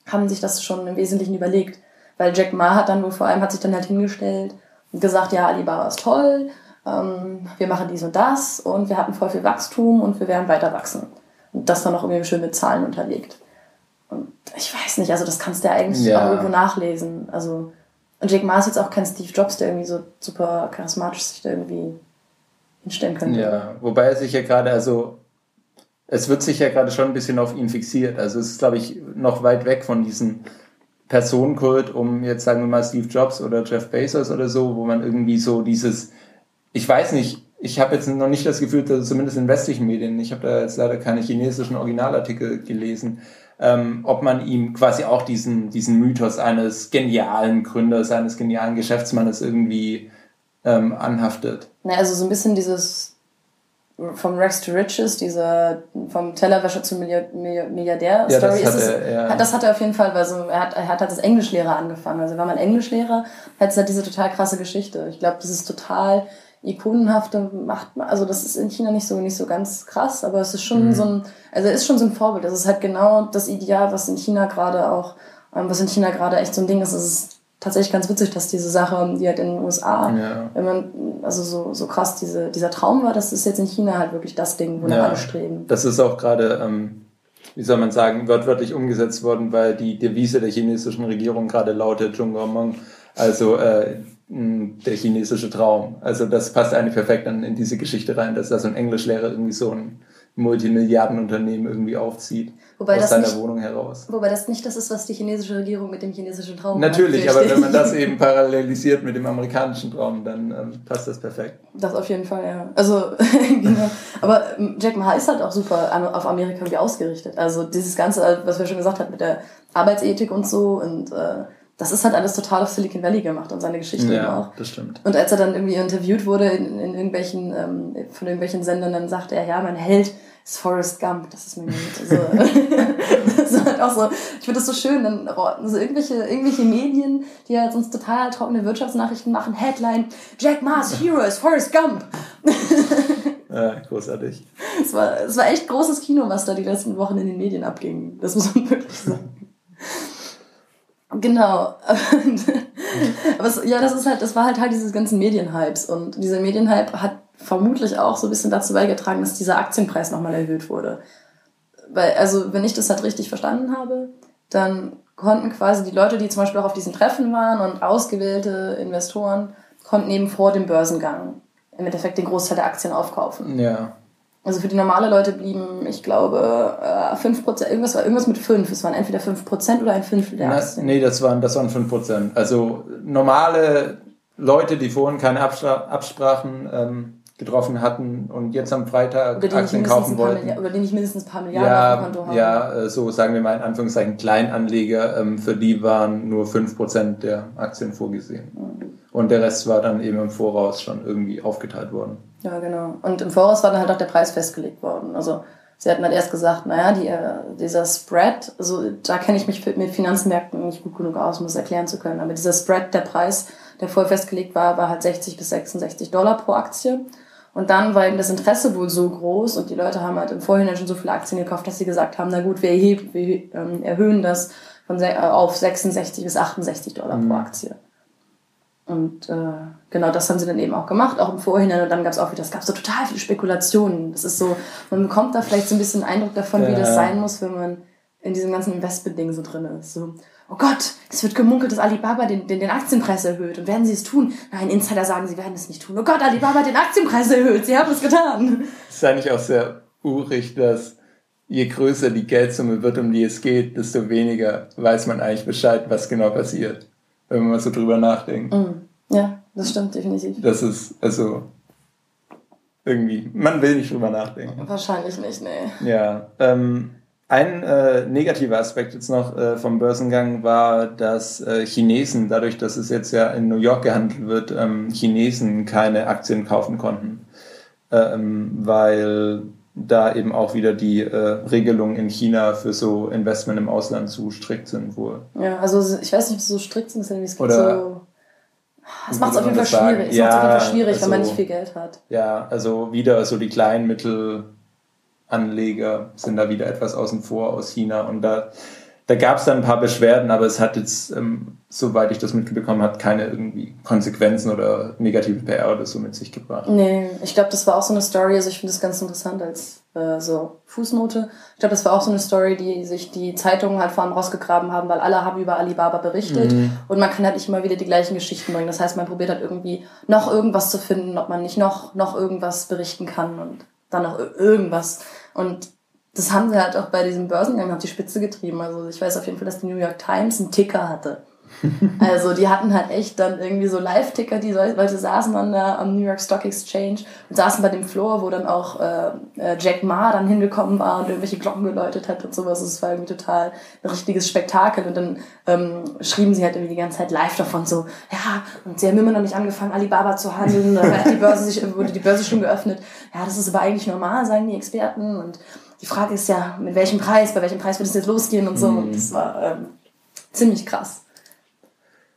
haben sich das schon im Wesentlichen überlegt. Weil Jack Ma hat dann wohl vor allem, hat sich dann halt hingestellt und gesagt, ja, Alibaba ist toll, ähm, wir machen dies und das und wir hatten voll viel Wachstum und wir werden weiter wachsen. Und das dann noch irgendwie schön mit Zahlen unterlegt. Und ich weiß nicht, also das kannst du ja eigentlich ja. auch irgendwo nachlesen. Also, und Jack Ma ist jetzt auch kein Steve Jobs, der irgendwie so super charismatisch sich da irgendwie hinstellen könnte. Ja, wobei er sich ja gerade, also es wird sich ja gerade schon ein bisschen auf ihn fixiert. Also es ist, glaube ich, noch weit weg von diesen Personenkult um jetzt sagen wir mal Steve Jobs oder Jeff Bezos oder so, wo man irgendwie so dieses, ich weiß nicht, ich habe jetzt noch nicht das Gefühl, dass zumindest in westlichen Medien, ich habe da jetzt leider keine chinesischen Originalartikel gelesen, ähm, ob man ihm quasi auch diesen, diesen Mythos eines genialen Gründers, eines genialen Geschäftsmannes irgendwie ähm, anhaftet. Na, also so ein bisschen dieses vom Rex to Riches, dieser vom Tellerwäscher zum Milliardär ja, Story ist es, er, ja. das hat er auf jeden Fall, weil so, er hat, er hat als Englischlehrer angefangen. Also wenn man Englischlehrer, hat es halt diese total krasse Geschichte. Ich glaube, das ist total ikonenhafte macht also das ist in China nicht so nicht so ganz krass, aber es ist schon mhm. so ein, also ist schon so ein Vorbild. Das ist halt genau das Ideal, was in China gerade auch, ähm, was in China gerade echt so ein Ding ist. Es ist tatsächlich ganz witzig, dass diese Sache, die halt in den USA, ja. wenn man, also so, so krass diese, dieser Traum war, das ist jetzt in China halt wirklich das Ding, wo ja. alle streben. Das ist auch gerade, ähm, wie soll man sagen, wörtlich umgesetzt worden, weil die Devise der chinesischen Regierung gerade lautet Zhongguomeng, also äh, der chinesische Traum. Also das passt eigentlich perfekt dann in diese Geschichte rein, dass da so ein Englischlehrer irgendwie so ein Multimilliardenunternehmen irgendwie aufzieht. Wobei aus seiner nicht, Wohnung heraus. Wobei das nicht das ist, was die chinesische Regierung mit dem chinesischen Traum Natürlich, aber wenn man das eben parallelisiert mit dem amerikanischen Traum, dann ähm, passt das perfekt. Das auf jeden Fall, ja. Also, genau. Aber ähm, Jack Ma ist halt auch super auf Amerika irgendwie ausgerichtet. Also dieses Ganze, was wir schon gesagt haben mit der Arbeitsethik und so und äh, das ist halt alles total auf Silicon Valley gemacht und seine Geschichte ja, auch. das stimmt. Und als er dann irgendwie interviewt wurde in, in irgendwelchen, ähm, von irgendwelchen Sendern, dann sagte er, ja, mein Held ist Forrest Gump, das ist mein Held. Also, das ist halt auch so, ich finde das so schön, dann so irgendwelche, irgendwelche Medien, die halt sonst total trockene Wirtschaftsnachrichten machen, Headline, Jack Ma's Hero ist Forrest Gump. ja, großartig. es, war, es war echt großes Kino, was da die letzten Wochen in den Medien abging. Das muss man wirklich sagen. Genau. Aber es, ja, das ist halt, das war halt Teil dieses ganzen Medienhypes. Und dieser Medienhype hat vermutlich auch so ein bisschen dazu beigetragen, dass dieser Aktienpreis nochmal erhöht wurde. Weil, also, wenn ich das halt richtig verstanden habe, dann konnten quasi die Leute, die zum Beispiel auch auf diesen Treffen waren und ausgewählte Investoren, konnten eben vor dem Börsengang im Endeffekt den Großteil der Aktien aufkaufen. Ja. Also für die normale Leute blieben, ich glaube, 5%, äh, irgendwas war irgendwas mit 5. Es waren entweder 5% oder ein Fünftel der Aktien. nee, das waren, das waren 5%. Also normale Leute, die vorhin keine Absprachen ähm, getroffen hatten und jetzt am Freitag Aktien kaufen wollten. Milliard, oder die nicht mindestens ein paar Milliarden ja, auf dem Konto haben. Ja, äh, so sagen wir mal in Anführungszeichen Kleinanleger, ähm, für die waren nur 5% der Aktien vorgesehen. Mhm. Und der Rest war dann eben im Voraus schon irgendwie aufgeteilt worden. Ja, genau. Und im Voraus war dann halt auch der Preis festgelegt worden. Also sie hatten halt erst gesagt, naja, die, äh, dieser Spread, also da kenne ich mich mit Finanzmärkten nicht gut genug aus, um das erklären zu können. Aber dieser Spread, der Preis, der vorher festgelegt war, war halt 60 bis 66 Dollar pro Aktie. Und dann war eben das Interesse wohl so groß und die Leute haben halt im Vorhinein schon so viele Aktien gekauft, dass sie gesagt haben, na gut, wir, erheben, wir ähm, erhöhen das von, äh, auf 66 bis 68 Dollar mhm. pro Aktie. Und äh, genau das haben sie dann eben auch gemacht, auch im Vorhinein. Und dann gab es auch wieder, es gab so total viele Spekulationen. Das ist so, man bekommt da vielleicht so ein bisschen Eindruck davon, ja. wie das sein muss, wenn man in diesem ganzen Investment-Ding so drin ist. So, oh Gott, es wird gemunkelt, dass Alibaba den, den, den Aktienpreis erhöht. Und werden sie es tun? Nein, Insider sagen, sie werden es nicht tun. Oh Gott, Alibaba hat den Aktienpreis erhöht. Sie haben es getan. Das ist eigentlich auch sehr urig, dass je größer die Geldsumme wird, um die es geht, desto weniger weiß man eigentlich Bescheid, was genau passiert wenn man mal so drüber nachdenkt. Mm. Ja, das stimmt definitiv. Das ist, also, irgendwie, man will nicht drüber nachdenken. Wahrscheinlich nicht, nee. Ja, ähm, ein äh, negativer Aspekt jetzt noch äh, vom Börsengang war, dass äh, Chinesen, dadurch, dass es jetzt ja in New York gehandelt wird, ähm, Chinesen keine Aktien kaufen konnten, ähm, weil da eben auch wieder die äh, Regelungen in China für so Investment im Ausland zu strikt sind wohl. Ja, also ich weiß nicht, ob sie so strikt sind, es gibt Oder so. Es macht es auf jeden Fall schwierig. Es ja, macht auf jeden Fall schwierig, also, wenn man also nicht viel Geld hat. Ja, also wieder so die kleinen Mittelanleger sind da wieder etwas außen vor aus China und da da gab es dann ein paar Beschwerden, aber es hat jetzt, ähm, soweit ich das mitbekommen habe, keine irgendwie Konsequenzen oder negative PR oder so mit sich gebracht. Nee, ich glaube, das war auch so eine Story, also ich finde das ganz interessant als äh, so Fußnote. Ich glaube, das war auch so eine Story, die sich die Zeitungen halt vor allem rausgegraben haben, weil alle haben über Alibaba berichtet mhm. und man kann halt nicht immer wieder die gleichen Geschichten bringen. Das heißt, man probiert halt irgendwie noch irgendwas zu finden, ob man nicht noch, noch irgendwas berichten kann und dann noch irgendwas. Und das haben sie halt auch bei diesem Börsengang auf die Spitze getrieben. Also ich weiß auf jeden Fall, dass die New York Times einen Ticker hatte. Also die hatten halt echt dann irgendwie so Live-Ticker, die Leute saßen dann da am New York Stock Exchange und saßen bei dem Floor, wo dann auch äh, äh, Jack Ma dann hingekommen war und irgendwelche Glocken geläutet hat und sowas. Es war irgendwie total ein richtiges Spektakel. Und dann ähm, schrieben sie halt irgendwie die ganze Zeit live davon so, ja, und sie haben immer noch nicht angefangen, Alibaba zu handeln, da hat die Börse sich, wurde die Börse schon geöffnet. Ja, das ist aber eigentlich normal, sagen die Experten. Und die Frage ist ja, mit welchem Preis, bei welchem Preis wird es jetzt losgehen und so. Mhm. Und das war ähm, ziemlich krass.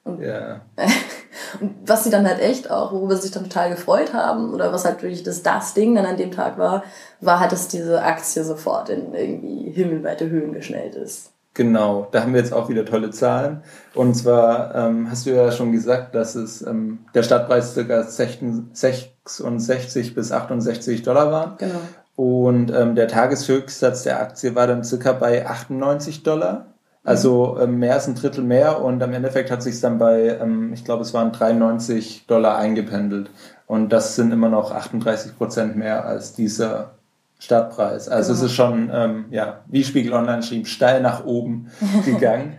Und, ja. und was sie dann halt echt auch, worüber sie sich dann total gefreut haben, oder was halt wirklich das, das Ding dann an dem Tag war, war halt, dass diese Aktie sofort in irgendwie himmelweite Höhen geschnellt ist. Genau, da haben wir jetzt auch wieder tolle Zahlen. Und zwar ähm, hast du ja schon gesagt, dass es ähm, der Startpreis ca. 66 bis 68 Dollar war. Genau. Und ähm, der Tageshöchstsatz der Aktie war dann circa bei 98 Dollar. Also ähm, mehr als ein Drittel mehr und am Endeffekt hat sich dann bei, ähm, ich glaube, es waren 93 Dollar eingependelt. Und das sind immer noch 38 Prozent mehr als dieser Startpreis. Also genau. es ist schon, ähm, ja, wie Spiegel Online schrieb, steil nach oben gegangen.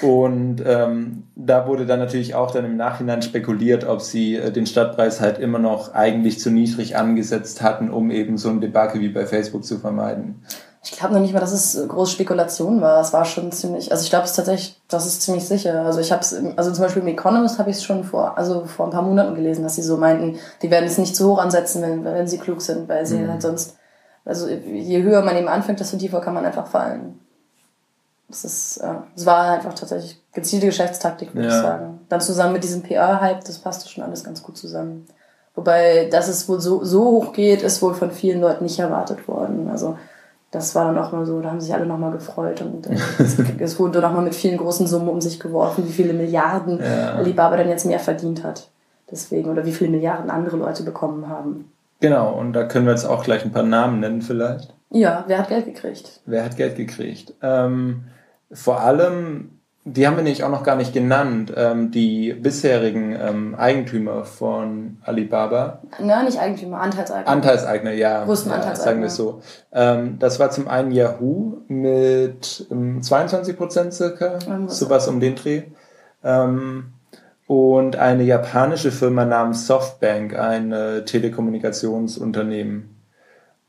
Und ähm, da wurde dann natürlich auch dann im Nachhinein spekuliert, ob sie äh, den Stadtpreis halt immer noch eigentlich zu niedrig angesetzt hatten, um eben so ein Debakel wie bei Facebook zu vermeiden. Ich glaube noch nicht mal, dass es groß Spekulation war. Es war schon ziemlich, also ich glaube es tatsächlich, das ist ziemlich sicher. Also ich habe es, also zum Beispiel im Economist habe ich es schon vor, also vor ein paar Monaten gelesen, dass sie so meinten, die werden es nicht zu hoch ansetzen, wenn, wenn sie klug sind, weil sie mhm. halt sonst, also je höher man eben anfängt, desto tiefer kann man einfach fallen. Das ist, äh, es war einfach tatsächlich gezielte Geschäftstaktik, würde ja. ich sagen. Dann zusammen mit diesem PR-Hype, das passte schon alles ganz gut zusammen. Wobei, dass es wohl so, so hoch geht, ist wohl von vielen Leuten nicht erwartet worden. Also das war dann auch mal so, da haben sich alle nochmal gefreut und äh, es, wurde nochmal mit vielen großen Summen um sich geworfen, wie viele Milliarden ja. Alibaba dann jetzt mehr verdient hat. Deswegen, oder wie viele Milliarden andere Leute bekommen haben. Genau, und da können wir jetzt auch gleich ein paar Namen nennen vielleicht. Ja, wer hat Geld gekriegt? Wer hat Geld gekriegt? Ähm, vor allem die haben wir nämlich auch noch gar nicht genannt, ähm, die bisherigen ähm, Eigentümer von Alibaba. Nein, nicht Eigentümer, Anteilseigner. Anteilseigner, ja. Größten ja, Anteilseigner. Sagen wir es so. Ähm, das war zum einen Yahoo mit ähm, 22 Prozent circa, sowas um den Dreh. Ähm, und eine japanische Firma namens Softbank, ein äh, Telekommunikationsunternehmen.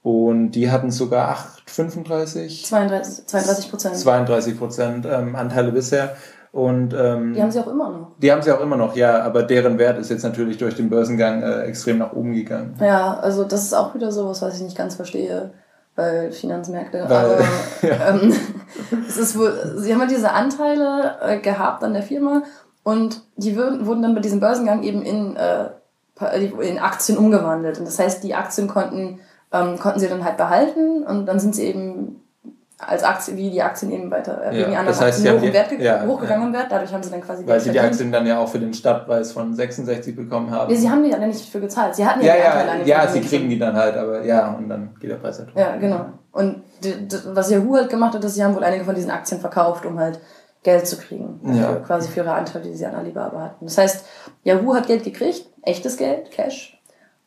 Und die hatten sogar 8, 35? 32 Prozent. 32 Prozent ähm, Anteile bisher. Und, ähm, die haben sie auch immer noch. Die haben sie auch immer noch, ja, aber deren Wert ist jetzt natürlich durch den Börsengang äh, extrem nach oben gegangen. Ja, also das ist auch wieder so was, was ich nicht ganz verstehe, weil Finanzmärkte. Weil, aber ja. ähm, es ist wohl, sie haben ja diese Anteile äh, gehabt an der Firma und die würden, wurden dann bei diesem Börsengang eben in, äh, in Aktien umgewandelt. Und das heißt, die Aktien konnten ähm, konnten sie dann halt behalten und dann sind sie eben als Aktien, wie die Aktien eben weiter, äh, ja, wie die anderen das heißt, Aktien hoch die, Wert ja, hochgegangen ja. Wert, dadurch haben sie dann quasi Weil sie die Aktien dann ja auch für den Startpreis von 66 bekommen haben. Nee, sie haben die ja nicht für gezahlt. Sie hatten ja, ja, ja, ja sie kriegen die dann halt, aber ja, und dann geht der Preis halt hoch. Ja, genau. Und die, die, was Yahoo halt gemacht hat, ist, sie haben wohl einige von diesen Aktien verkauft, um halt Geld zu kriegen. Ja. Für, quasi für ihre Anteile, die sie an Alibaba hatten. Das heißt, Yahoo hat Geld gekriegt, echtes Geld, Cash,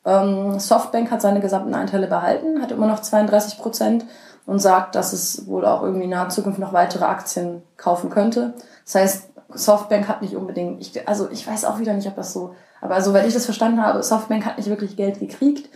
ähm, Softbank hat seine gesamten Anteile behalten, hat immer noch 32 Prozent und sagt, dass es wohl auch irgendwie in naher Zukunft noch weitere Aktien kaufen könnte. Das heißt, Softbank hat nicht unbedingt, ich, also ich weiß auch wieder nicht, ob das so, aber soweit ich das verstanden habe, Softbank hat nicht wirklich Geld gekriegt.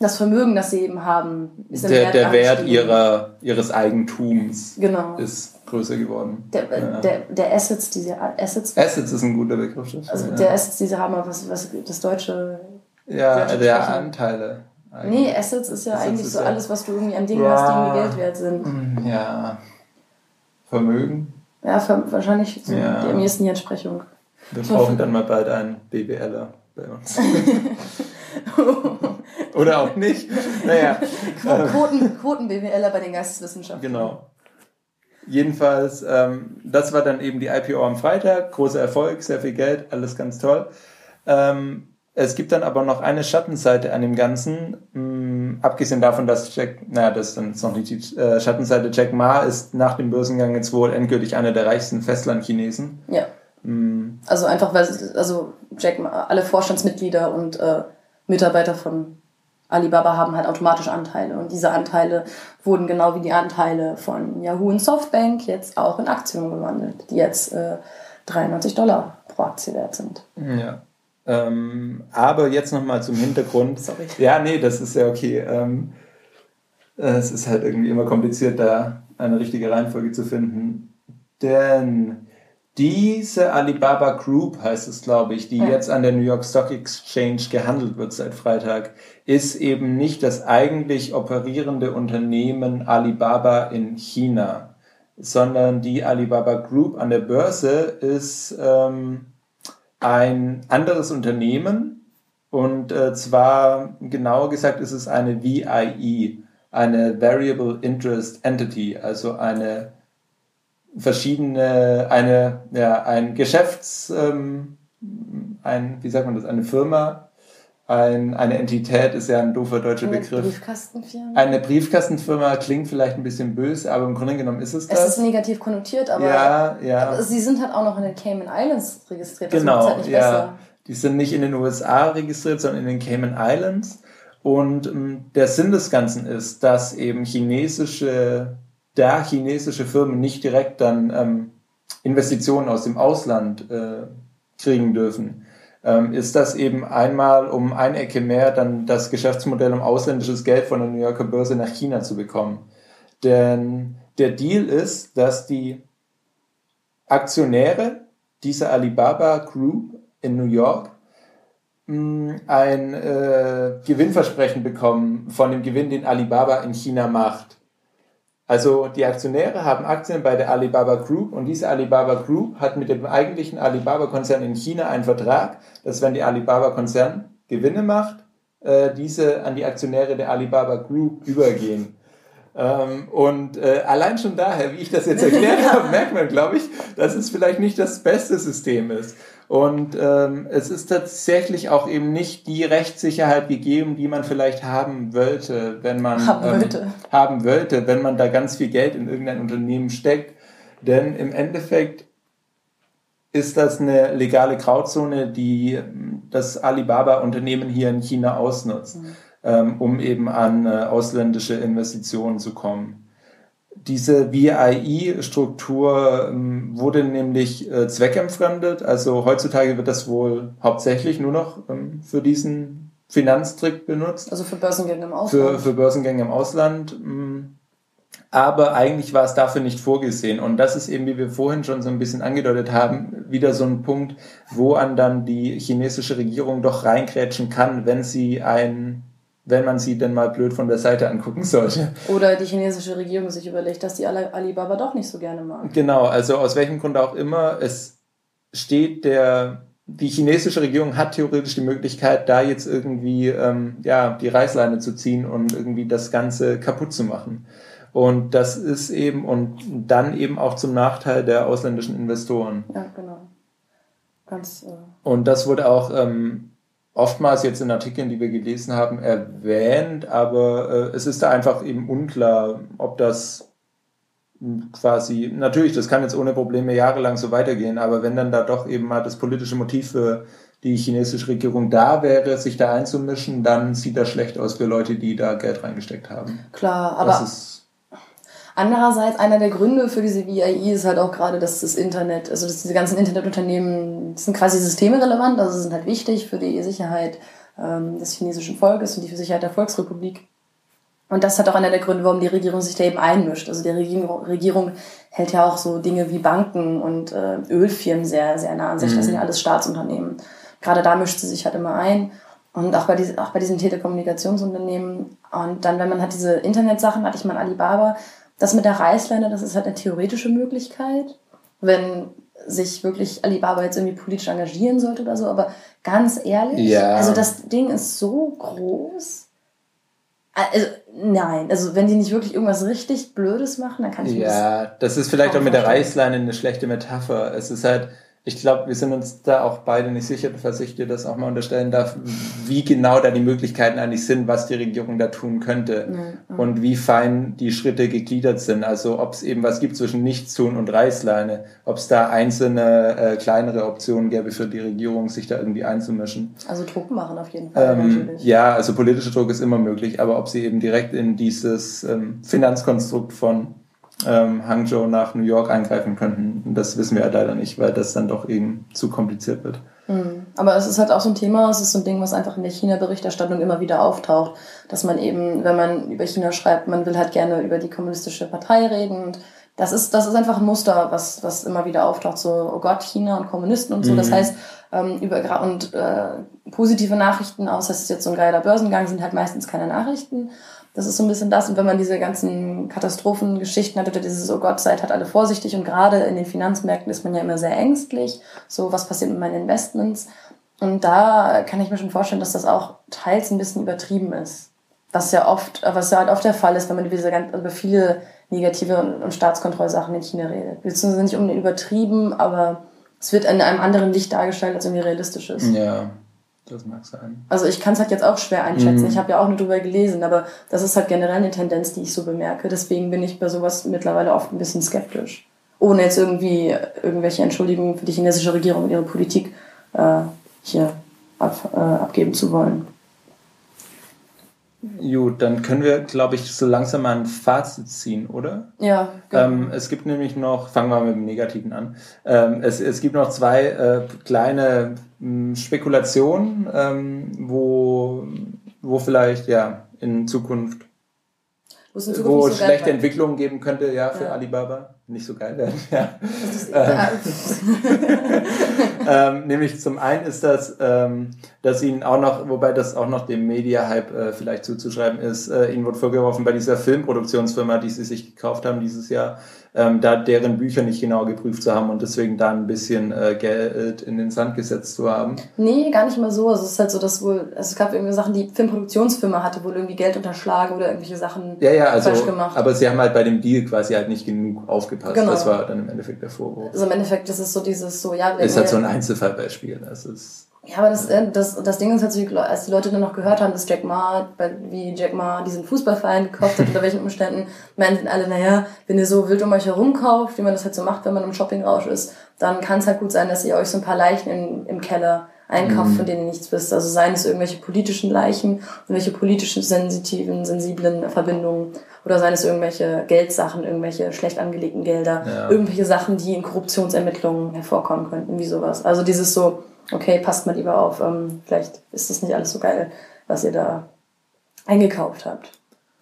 Das Vermögen, das sie eben haben, ist der, Wert der Wert ihrer, ihres Eigentums genau. ist größer geworden. Der, ja. der, der Assets, diese Assets. Assets ist ein guter Begriff. Also ja. der Assets, die sie haben, was, was das deutsche ja, der Anteile. Eigentlich. Nee, Assets ist ja Assets eigentlich ist so ja alles, was du irgendwie an Dingen ja, hast, die irgendwie Geld wert sind. Hm, ja. Vermögen? Ja, wahrscheinlich so ja. die am ehesten die Entsprechung. Wir brauchen dann mal bald einen BWLer bei uns. Oder auch nicht. Naja. Quoten, Quoten-BWLer bei den Geisteswissenschaften. Genau. Jedenfalls, ähm, das war dann eben die IPO am Freitag. Großer Erfolg, sehr viel Geld, alles ganz toll. Ähm, es gibt dann aber noch eine Schattenseite an dem Ganzen, mh, mm, abgesehen davon, dass Jack, naja, das ist dann noch nicht die äh, Schattenseite, Jack Ma ist nach dem Börsengang jetzt wohl endgültig einer der reichsten Festlandchinesen. Ja. Mm. Also einfach, weil also Jack Ma, alle Vorstandsmitglieder und äh, Mitarbeiter von Alibaba haben halt automatisch Anteile und diese Anteile wurden genau wie die Anteile von Yahoo und Softbank jetzt auch in Aktien umgewandelt, die jetzt äh, 93 Dollar pro Aktie wert sind. Ja. Ähm, aber jetzt nochmal zum Hintergrund. Sorry. Ja, nee, das ist ja okay. Ähm, es ist halt irgendwie immer kompliziert, da eine richtige Reihenfolge zu finden. Denn diese Alibaba Group heißt es, glaube ich, die ja. jetzt an der New York Stock Exchange gehandelt wird seit Freitag, ist eben nicht das eigentlich operierende Unternehmen Alibaba in China, sondern die Alibaba Group an der Börse ist ähm, ein anderes Unternehmen und äh, zwar genauer gesagt ist es eine VIE, eine Variable Interest Entity, also eine verschiedene, eine, ja, ein Geschäfts, ähm, ein, wie sagt man das, eine Firma, ein, eine Entität ist ja ein doofer deutscher eine Begriff. Briefkastenfirma? Eine Briefkastenfirma klingt vielleicht ein bisschen böse, aber im Grunde genommen ist es das. Es ist negativ konnotiert, aber ja, ja. sie sind halt auch noch in den Cayman Islands registriert. Das genau, halt ja. Besser. Die sind nicht in den USA registriert, sondern in den Cayman Islands. Und ähm, der Sinn des Ganzen ist, dass eben chinesische, da chinesische Firmen nicht direkt dann ähm, Investitionen aus dem Ausland äh, kriegen dürfen ist das eben einmal um eine Ecke mehr dann das Geschäftsmodell, um ausländisches Geld von der New Yorker Börse nach China zu bekommen. Denn der Deal ist, dass die Aktionäre dieser Alibaba Group in New York mh, ein äh, Gewinnversprechen bekommen von dem Gewinn, den Alibaba in China macht. Also die Aktionäre haben Aktien bei der Alibaba Group und diese Alibaba Group hat mit dem eigentlichen Alibaba-Konzern in China einen Vertrag, dass wenn die Alibaba-Konzern Gewinne macht, äh, diese an die Aktionäre der Alibaba Group übergehen. Ähm, und äh, allein schon daher, wie ich das jetzt erklärt habe, merkt man, glaube ich, dass es vielleicht nicht das beste System ist. Und ähm, es ist tatsächlich auch eben nicht die Rechtssicherheit gegeben, die man vielleicht haben wollte, wenn man haben, ähm, wollte. haben wollte, wenn man da ganz viel Geld in irgendein Unternehmen steckt. Denn im Endeffekt ist das eine legale Grauzone, die das Alibaba-Unternehmen hier in China ausnutzt, mhm. ähm, um eben an äh, ausländische Investitionen zu kommen. Diese VIE-Struktur ähm, wurde nämlich äh, zweckentfremdet. Also heutzutage wird das wohl hauptsächlich nur noch ähm, für diesen Finanztrick benutzt. Also für Börsengänge im Ausland. Für, für Börsengänge im Ausland. Ähm, aber eigentlich war es dafür nicht vorgesehen. Und das ist eben, wie wir vorhin schon so ein bisschen angedeutet haben, wieder so ein Punkt, wo an dann die chinesische Regierung doch reinkrätschen kann, wenn sie ein wenn man sie denn mal blöd von der Seite angucken sollte. Oder die chinesische Regierung sich überlegt, dass die Alibaba doch nicht so gerne mag. Genau, also aus welchem Grund auch immer, es steht der, die chinesische Regierung hat theoretisch die Möglichkeit, da jetzt irgendwie ähm, ja, die Reißleine zu ziehen und irgendwie das Ganze kaputt zu machen. Und das ist eben, und dann eben auch zum Nachteil der ausländischen Investoren. Ja, genau. Ganz, äh und das wurde auch ähm, oftmals jetzt in Artikeln, die wir gelesen haben, erwähnt, aber äh, es ist da einfach eben unklar, ob das quasi, natürlich, das kann jetzt ohne Probleme jahrelang so weitergehen, aber wenn dann da doch eben mal das politische Motiv für die chinesische Regierung da wäre, sich da einzumischen, dann sieht das schlecht aus für Leute, die da Geld reingesteckt haben. Klar, aber andererseits einer der Gründe für diese VIE ist halt auch gerade, dass das Internet, also dass diese ganzen Internetunternehmen sind quasi systemerelevant, also sind halt wichtig für die Sicherheit ähm, des chinesischen Volkes und die Sicherheit der Volksrepublik. Und das hat auch einer der Gründe, warum die Regierung sich da eben einmischt. Also die Regierung, Regierung hält ja auch so Dinge wie Banken und äh, Ölfirmen sehr, sehr nah an sich. Mhm. Das sind ja alles Staatsunternehmen. Gerade da mischt sie sich halt immer ein. Und auch bei, diesen, auch bei diesen Telekommunikationsunternehmen. Und dann, wenn man hat diese Internetsachen, hatte ich mal Alibaba. Das mit der Reißleine, das ist halt eine theoretische Möglichkeit. Wenn sich wirklich Alibaba jetzt irgendwie politisch engagieren sollte oder so, aber ganz ehrlich, ja. also das Ding ist so groß. Also, nein, also wenn die nicht wirklich irgendwas richtig Blödes machen, dann kann ich Ja, das ist vielleicht auch mit der Reißleine eine schlechte Metapher. Es ist halt, ich glaube, wir sind uns da auch beide nicht sicher, falls ich dir das auch mal unterstellen darf, wie genau da die Möglichkeiten eigentlich sind, was die Regierung da tun könnte ja, und wie fein die Schritte gegliedert sind. Also ob es eben was gibt zwischen Nichtstun und Reißleine, ob es da einzelne äh, kleinere Optionen gäbe für die Regierung, sich da irgendwie einzumischen. Also Druck machen auf jeden Fall. Ähm, ja, also politischer Druck ist immer möglich, aber ob sie eben direkt in dieses ähm, Finanzkonstrukt von ähm, Hangzhou nach New York eingreifen könnten. Das wissen wir ja leider nicht, weil das dann doch eben zu kompliziert wird. Mhm. Aber es ist halt auch so ein Thema, es ist so ein Ding, was einfach in der China-Berichterstattung immer wieder auftaucht, dass man eben, wenn man über China schreibt, man will halt gerne über die kommunistische Partei reden und das ist, das ist einfach ein Muster, was, was immer wieder auftaucht, so, oh Gott, China und Kommunisten und so. Mhm. Das heißt, ähm, über, und äh, positive Nachrichten, außer es ist jetzt so ein geiler Börsengang, sind halt meistens keine Nachrichten. Das ist so ein bisschen das. Und wenn man diese ganzen Katastrophengeschichten hat oder dieses, oh Gott, seid halt alle vorsichtig. Und gerade in den Finanzmärkten ist man ja immer sehr ängstlich. So, was passiert mit meinen Investments? Und da kann ich mir schon vorstellen, dass das auch teils ein bisschen übertrieben ist. Was ja oft, was ja halt oft der Fall ist, wenn man über, diese, über viele negative und Staatskontrollsachen in China redet. Beziehungsweise nicht um übertrieben, aber es wird in einem anderen Licht dargestellt, als irgendwie realistisch ist. Ja. Das mag sein. Also ich kann es halt jetzt auch schwer einschätzen. Mhm. Ich habe ja auch nur drüber gelesen, aber das ist halt generell eine Tendenz, die ich so bemerke. Deswegen bin ich bei sowas mittlerweile oft ein bisschen skeptisch. Ohne jetzt irgendwie irgendwelche Entschuldigungen für die chinesische Regierung und ihre Politik äh, hier ab, äh, abgeben zu wollen. Gut, dann können wir, glaube ich, so langsam mal ein Fazit ziehen, oder? Ja. Genau. Ähm, es gibt nämlich noch, fangen wir mit dem Negativen an. Ähm, es, es gibt noch zwei äh, kleine mh, hm, Spekulationen, ähm, wo, wo vielleicht ja in Zukunft, in Zukunft wo es schlechte Entwicklungen geben könnte, ja, für ja. Alibaba. Nicht so geil werden. Ja. ähm, ähm, nämlich zum einen ist das, ähm, dass ihnen auch noch, wobei das auch noch dem Media-Hype äh, vielleicht zuzuschreiben ist, äh, ihnen wurde vorgeworfen bei dieser Filmproduktionsfirma, die sie sich gekauft haben dieses Jahr, ähm, da deren Bücher nicht genau geprüft zu haben und deswegen da ein bisschen äh, Geld in den Sand gesetzt zu haben. Nee, gar nicht mal so. Also es ist halt so, dass wohl, also es gab irgendwie Sachen, die Filmproduktionsfirma hatte wohl irgendwie Geld unterschlagen oder irgendwelche Sachen ja, ja, also, falsch gemacht. Aber sie haben halt bei dem Deal quasi halt nicht genug aufgepasst. Genau. Das war dann im Endeffekt der Vorwurf. Also im Endeffekt das ist so dieses so, ja. Ist halt so ein Einzelfallbeispiel. Das ist ja, aber das, äh, das, das Ding ist halt so, als die Leute dann noch gehört haben, dass Jack Ma, wie Jack Ma diesen Fußballverein gekauft hat, unter welchen Umständen, meinten alle, naja, wenn ihr so wild um euch herum kauft, wie man das halt so macht, wenn man im Shoppingrausch ist, dann kann es halt gut sein, dass ihr euch so ein paar Leichen in, im Keller einkauft, mhm. von denen ihr nichts wisst. Also seien es irgendwelche politischen Leichen, irgendwelche politischen, sensitiven, sensiblen Verbindungen oder seien es irgendwelche Geldsachen, irgendwelche schlecht angelegten Gelder, ja. irgendwelche Sachen, die in Korruptionsermittlungen hervorkommen könnten, wie sowas. Also dieses so, okay, passt mal lieber auf, ähm, vielleicht ist das nicht alles so geil, was ihr da eingekauft habt.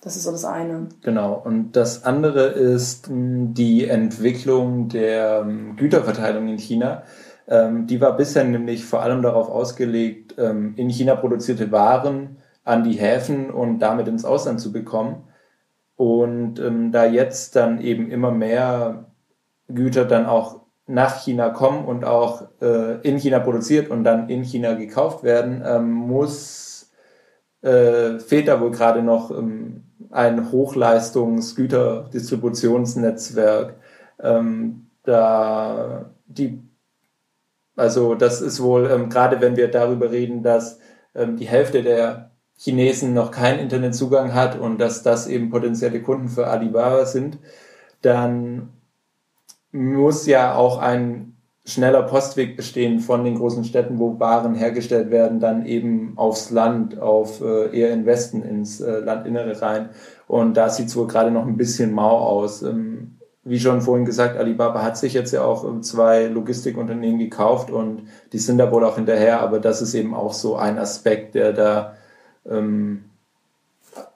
Das ist so das eine. Genau. Und das andere ist die Entwicklung der Güterverteilung in China. Ähm, die war bisher nämlich vor allem darauf ausgelegt, ähm, in China produzierte Waren an die Häfen und damit ins Ausland zu bekommen. Und da jetzt dann eben immer mehr Güter dann auch nach China kommen und auch äh, in China produziert und dann in China gekauft werden, ähm, muss, äh, fehlt da wohl gerade noch ähm, ein Hochleistungsgüterdistributionsnetzwerk. Ähm, da die, also das ist wohl, ähm, gerade wenn wir darüber reden, dass ähm, die Hälfte der Chinesen noch keinen Internetzugang hat und dass das eben potenzielle Kunden für Alibaba sind, dann muss ja auch ein schneller Postweg bestehen von den großen Städten, wo Waren hergestellt werden, dann eben aufs Land, auf äh, eher in Westen, ins äh, Landinnere rein. Und da sieht es wohl gerade noch ein bisschen mau aus. Ähm, wie schon vorhin gesagt, Alibaba hat sich jetzt ja auch ähm, zwei Logistikunternehmen gekauft und die sind da wohl auch hinterher, aber das ist eben auch so ein Aspekt, der da ähm,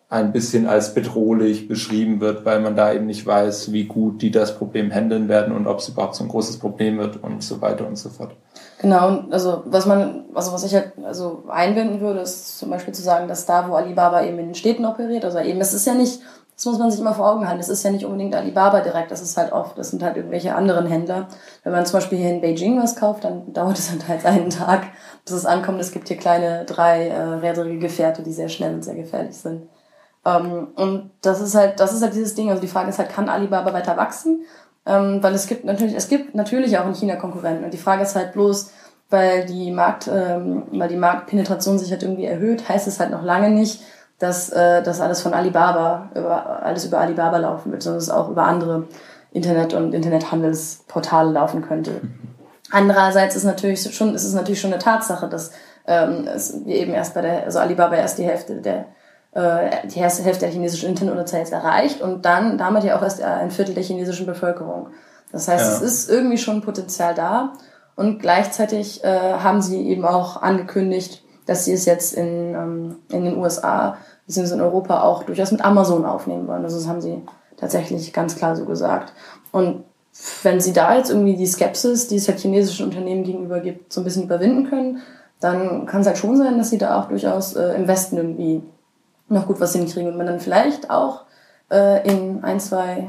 ein bisschen als bedrohlich beschrieben wird, weil man da eben nicht weiß, wie gut die das Problem handeln werden und ob es überhaupt so ein großes Problem wird und so weiter und so fort. Genau, also was man, also was ich halt also einwenden würde, ist zum Beispiel zu sagen, dass da, wo Alibaba eben in den Städten operiert, also eben, es ist ja nicht, das muss man sich immer vor Augen halten, es ist ja nicht unbedingt Alibaba direkt, das ist halt oft, das sind halt irgendwelche anderen Händler. Wenn man zum Beispiel hier in Beijing was kauft, dann dauert es halt einen Tag, bis es ankommt. Es gibt hier kleine drei äh, räderige Gefährte, die sehr schnell und sehr gefährlich sind. Ähm, und das ist halt, das ist halt dieses Ding. Also die Frage ist halt, kann Alibaba weiter wachsen? Ähm, weil es gibt natürlich, es gibt natürlich auch in China Konkurrenten. Und die Frage ist halt bloß, weil die Markt, ähm, weil die Marktpenetration sich halt irgendwie erhöht, heißt es halt noch lange nicht, dass äh, das alles von Alibaba, über, alles über Alibaba laufen wird, sondern es auch über andere Internet- und Internethandelsportale laufen könnte. Andererseits ist natürlich schon, ist es natürlich schon eine Tatsache, dass ähm, es, wir eben erst bei der, also Alibaba erst die Hälfte der äh, die Hälfte der chinesischen Internetunternutzer jetzt erreicht und dann damit ja auch erst ein Viertel der chinesischen Bevölkerung. Das heißt, ja. es ist irgendwie schon Potenzial da und gleichzeitig äh, haben sie eben auch angekündigt, dass sie es jetzt in, ähm, in den USA bzw. in Europa auch durchaus mit Amazon aufnehmen wollen. Also das haben sie tatsächlich ganz klar so gesagt. Und wenn sie da jetzt irgendwie die Skepsis, die es halt chinesischen Unternehmen gegenüber gibt, so ein bisschen überwinden können, dann kann es halt schon sein, dass sie da auch durchaus äh, im Westen irgendwie noch gut was hinkriegen und man dann vielleicht auch äh, in ein, zwei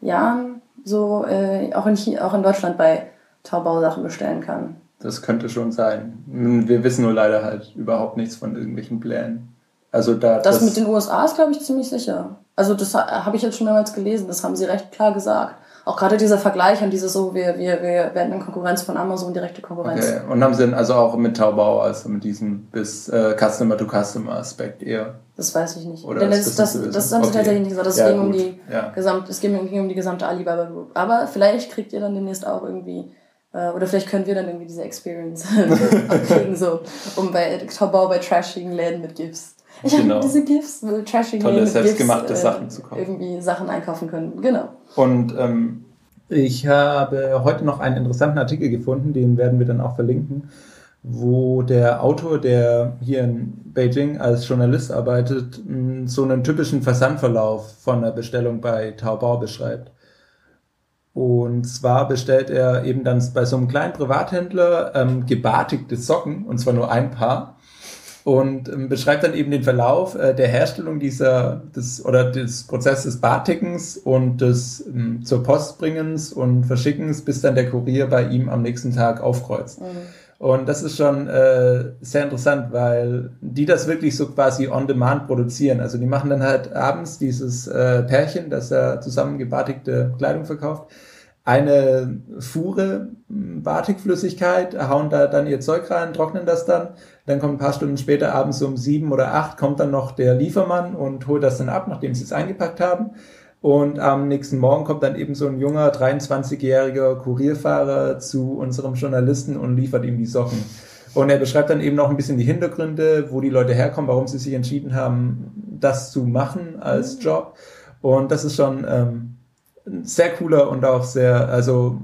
Jahren so äh, auch, in, auch in Deutschland bei Taubau Sachen bestellen kann. Das könnte schon sein. Wir wissen nur leider halt überhaupt nichts von irgendwelchen Plänen. Also da, das, das mit den USA ist, glaube ich, ziemlich sicher. Also das habe ich jetzt schon mehrmals gelesen, das haben sie recht klar gesagt auch gerade dieser Vergleich und dieses so, wir, wir, wir werden in Konkurrenz von Amazon, direkte Konkurrenz. Okay. Und haben sie dann also auch mit Taubau, also mit diesem bis äh, Customer-to-Customer-Aspekt eher? Das weiß ich nicht. Oder Denn das, das, das, das haben sie okay. tatsächlich nicht gesagt. Das ja, ging um die ja. gesamt, es ging, ging um die gesamte Alibaba Group. Aber vielleicht kriegt ihr dann demnächst auch irgendwie äh, oder vielleicht können wir dann irgendwie diese Experience kriegen, so, um bei Taubau bei trashigen Läden mit GIFs. Ich genau. habe diese GIFs, trashigen Tolle, Läden mit selbstgemachte GIFs, äh, Sachen zu kaufen. Irgendwie Sachen einkaufen können, genau. Und ähm, ich habe heute noch einen interessanten Artikel gefunden, den werden wir dann auch verlinken, wo der Autor, der hier in Beijing als Journalist arbeitet, so einen typischen Versandverlauf von einer Bestellung bei Taobao beschreibt. Und zwar bestellt er eben dann bei so einem kleinen Privathändler ähm, gebartigte Socken, und zwar nur ein Paar. Und ähm, beschreibt dann eben den Verlauf äh, der Herstellung dieser des oder des Prozesses des Bartickens und des ähm, zur Postbringens und Verschickens, bis dann der Kurier bei ihm am nächsten Tag aufkreuzt. Mhm. Und das ist schon äh, sehr interessant, weil die das wirklich so quasi on demand produzieren. Also die machen dann halt abends dieses äh, Pärchen, das da zusammengebartigte Kleidung verkauft, eine Fuhre hm, Batikflüssigkeit, hauen da dann ihr Zeug rein, trocknen das dann. Dann kommt ein paar Stunden später, abends um sieben oder acht, kommt dann noch der Liefermann und holt das dann ab, nachdem sie es eingepackt haben. Und am nächsten Morgen kommt dann eben so ein junger 23-jähriger Kurierfahrer zu unserem Journalisten und liefert ihm die Socken. Und er beschreibt dann eben noch ein bisschen die Hintergründe, wo die Leute herkommen, warum sie sich entschieden haben, das zu machen als mhm. Job. Und das ist schon ähm, sehr cooler und auch sehr, also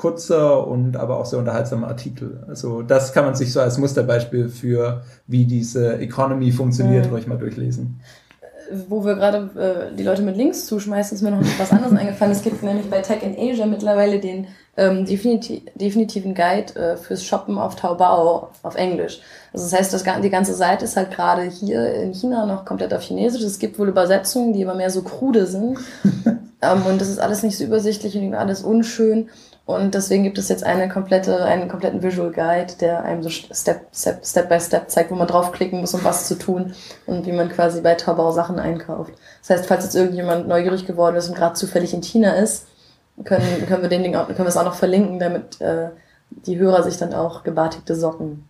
kurzer und aber auch sehr unterhaltsamer Artikel. Also das kann man sich so als Musterbeispiel für, wie diese Economy funktioniert, mhm. ruhig mal durchlesen wo wir gerade äh, die Leute mit Links zuschmeißen, ist mir noch was anderes eingefallen. Es gibt nämlich bei Tech in Asia mittlerweile den ähm, definiti definitiven Guide äh, fürs Shoppen auf Taobao auf Englisch. Also das heißt, das, die ganze Seite ist halt gerade hier in China noch komplett auf Chinesisch. Es gibt wohl Übersetzungen, die aber mehr so krude sind. ähm, und das ist alles nicht so übersichtlich und alles unschön. Und deswegen gibt es jetzt eine komplette, einen kompletten Visual Guide, der einem so Step, Step, Step by Step zeigt, wo man draufklicken muss, um was zu tun und wie man quasi bei Taobao Sachen einkauft. Das heißt, falls jetzt irgendjemand neugierig geworden ist und gerade zufällig in China ist, können, können wir den Ding auch, können wir es auch noch verlinken, damit äh, die Hörer sich dann auch gebartigte Socken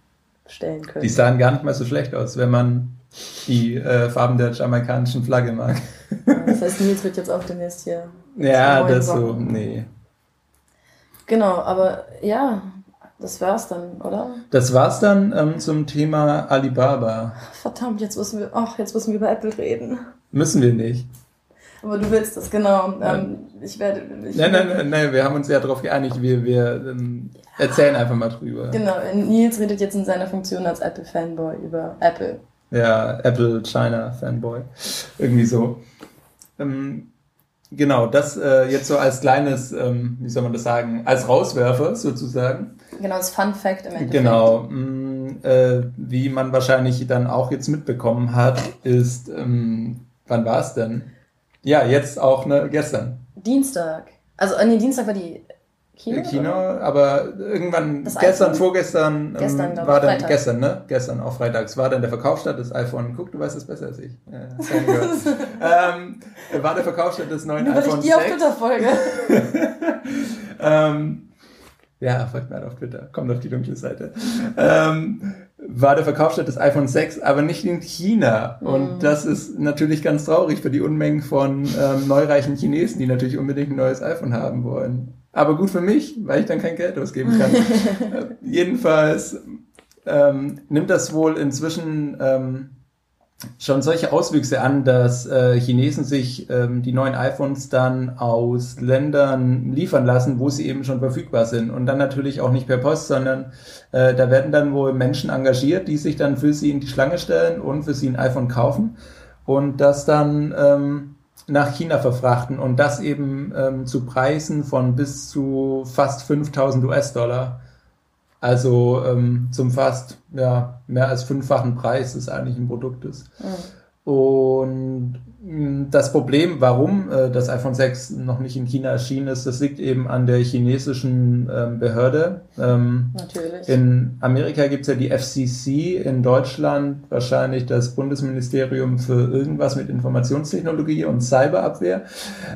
stellen können. Die sahen gar nicht mal so schlecht aus, wenn man die äh, Farben der jamaikanischen Flagge mag. das heißt, Nils wird jetzt auch demnächst hier. Ja, das so, nee. Genau, aber ja, das war's dann, oder? Das war's dann ähm, zum Thema Alibaba. Verdammt, jetzt müssen wir, ach, jetzt müssen wir über Apple reden. Müssen wir nicht. Aber du willst das, genau. Ähm, ich werde. Ich nein, nein, nein, nein, wir haben uns ja darauf geeinigt, wir, wir ähm, erzählen einfach mal drüber. Genau, Nils redet jetzt in seiner Funktion als Apple-Fanboy über Apple. Ja, Apple China Fanboy. Irgendwie so. Ähm, Genau, das äh, jetzt so als kleines, ähm, wie soll man das sagen, als Rauswerfer sozusagen. Genau, als Fun Fact im Endeffekt. Genau. Mh, mm, äh, wie man wahrscheinlich dann auch jetzt mitbekommen hat, ist, ähm, wann war es denn? Ja, jetzt auch ne, gestern. Dienstag. Also, nee, Dienstag war die Kino? Kino, aber irgendwann, das gestern, iPhone? vorgestern, gestern, ähm, war dann, Freitag. gestern, ne? Gestern, auch freitags, war dann der Verkaufsstart des iPhone. Guck, du weißt es besser als ich. Ja, ähm, war der Verkaufsstart des neuen Nur, iPhone ich die 6. auf Twitter folge. ähm, ja, folgt mir halt auf Twitter, kommt auf die dunkle Seite. ähm, war der Verkaufsstart des iPhone 6, aber nicht in China. Und mhm. das ist natürlich ganz traurig für die Unmengen von ähm, neureichen Chinesen, die natürlich unbedingt ein neues iPhone haben wollen. Aber gut für mich, weil ich dann kein Geld ausgeben kann. äh, jedenfalls ähm, nimmt das wohl inzwischen ähm, schon solche Auswüchse an, dass äh, Chinesen sich ähm, die neuen iPhones dann aus Ländern liefern lassen, wo sie eben schon verfügbar sind. Und dann natürlich auch nicht per Post, sondern äh, da werden dann wohl Menschen engagiert, die sich dann für sie in die Schlange stellen und für sie ein iPhone kaufen. Und das dann ähm, nach China verfrachten und das eben ähm, zu Preisen von bis zu fast 5000 US-Dollar. Also ähm, zum fast ja, mehr als fünffachen Preis des eigentlichen Produktes. Mhm. Und das Problem, warum äh, das iPhone 6 noch nicht in China erschienen ist, das liegt eben an der chinesischen ähm, Behörde. Ähm, Natürlich. In Amerika gibt es ja die FCC, in Deutschland wahrscheinlich das Bundesministerium für irgendwas mit Informationstechnologie und Cyberabwehr.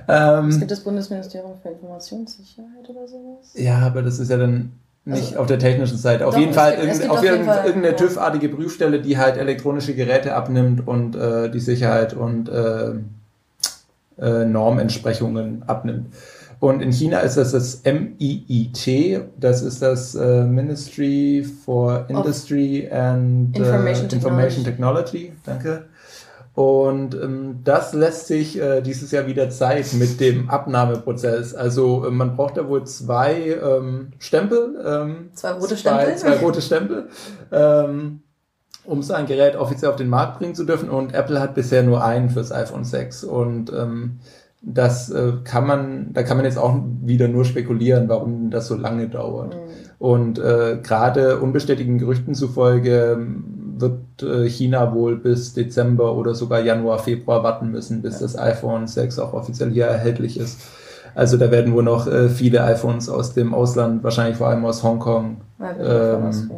Ähm, es gibt das Bundesministerium für Informationssicherheit oder sowas? Ja, aber das ist ja dann nicht also, auf der technischen Seite. Auf doch, jeden Fall, gibt, auf, jeden Fall irgendeine TÜV-artige Prüfstelle, die halt elektronische Geräte abnimmt und äh, die Sicherheit und äh, äh, Normentsprechungen abnimmt. Und in China ist das das MIIT, das ist das äh, Ministry for Industry of and Information, äh, Information Technology. Technology. Danke. Und ähm, das lässt sich äh, dieses Jahr wieder Zeit mit dem Abnahmeprozess. Also äh, man braucht da wohl zwei ähm, Stempel. Ähm, zwei rote zwei, Stempel. Zwei rote Stempel. Ähm, um sein Gerät offiziell auf den Markt bringen zu dürfen. Und Apple hat bisher nur einen fürs iPhone 6. Und ähm, das äh, kann man, da kann man jetzt auch wieder nur spekulieren, warum das so lange dauert. Mhm. Und äh, gerade unbestätigten Gerüchten zufolge wird äh, China wohl bis Dezember oder sogar Januar, Februar warten müssen, bis ja. das iPhone 6 auch offiziell hier erhältlich ist. Also da werden wohl noch äh, viele iPhones aus dem Ausland, wahrscheinlich vor allem aus Hongkong, ähm,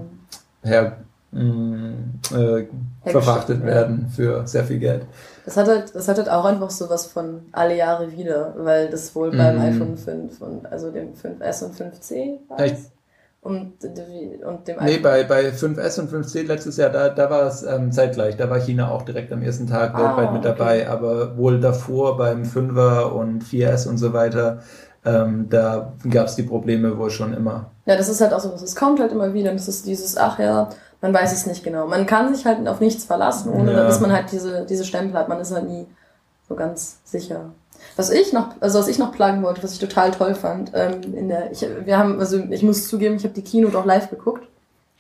her, mh, mm, äh, verfrachtet werden für sehr viel Geld. Das hat halt, das hat halt auch einfach so was von alle Jahre wieder, weil das wohl beim iPhone 5 und also dem 5S und 5C war. Und, und dem nee, bei, bei 5S und 5C letztes Jahr, da, da war es ähm, zeitgleich. Da war China auch direkt am ersten Tag ah, weltweit mit dabei. Okay. Aber wohl davor beim 5er und 4S und so weiter, ähm, da gab es die Probleme wohl schon immer. Ja, das ist halt auch so, es kommt halt immer wieder. Das ist dieses, ach ja, man weiß es nicht genau. Man kann sich halt auf nichts verlassen, ohne ja. dass man halt diese, diese Stempel hat. Man ist halt nie so ganz sicher. Was ich noch, also was ich noch plagen wollte, was ich total toll fand, ähm, in der, ich, wir haben, also ich muss zugeben, ich habe die Keynote auch live geguckt,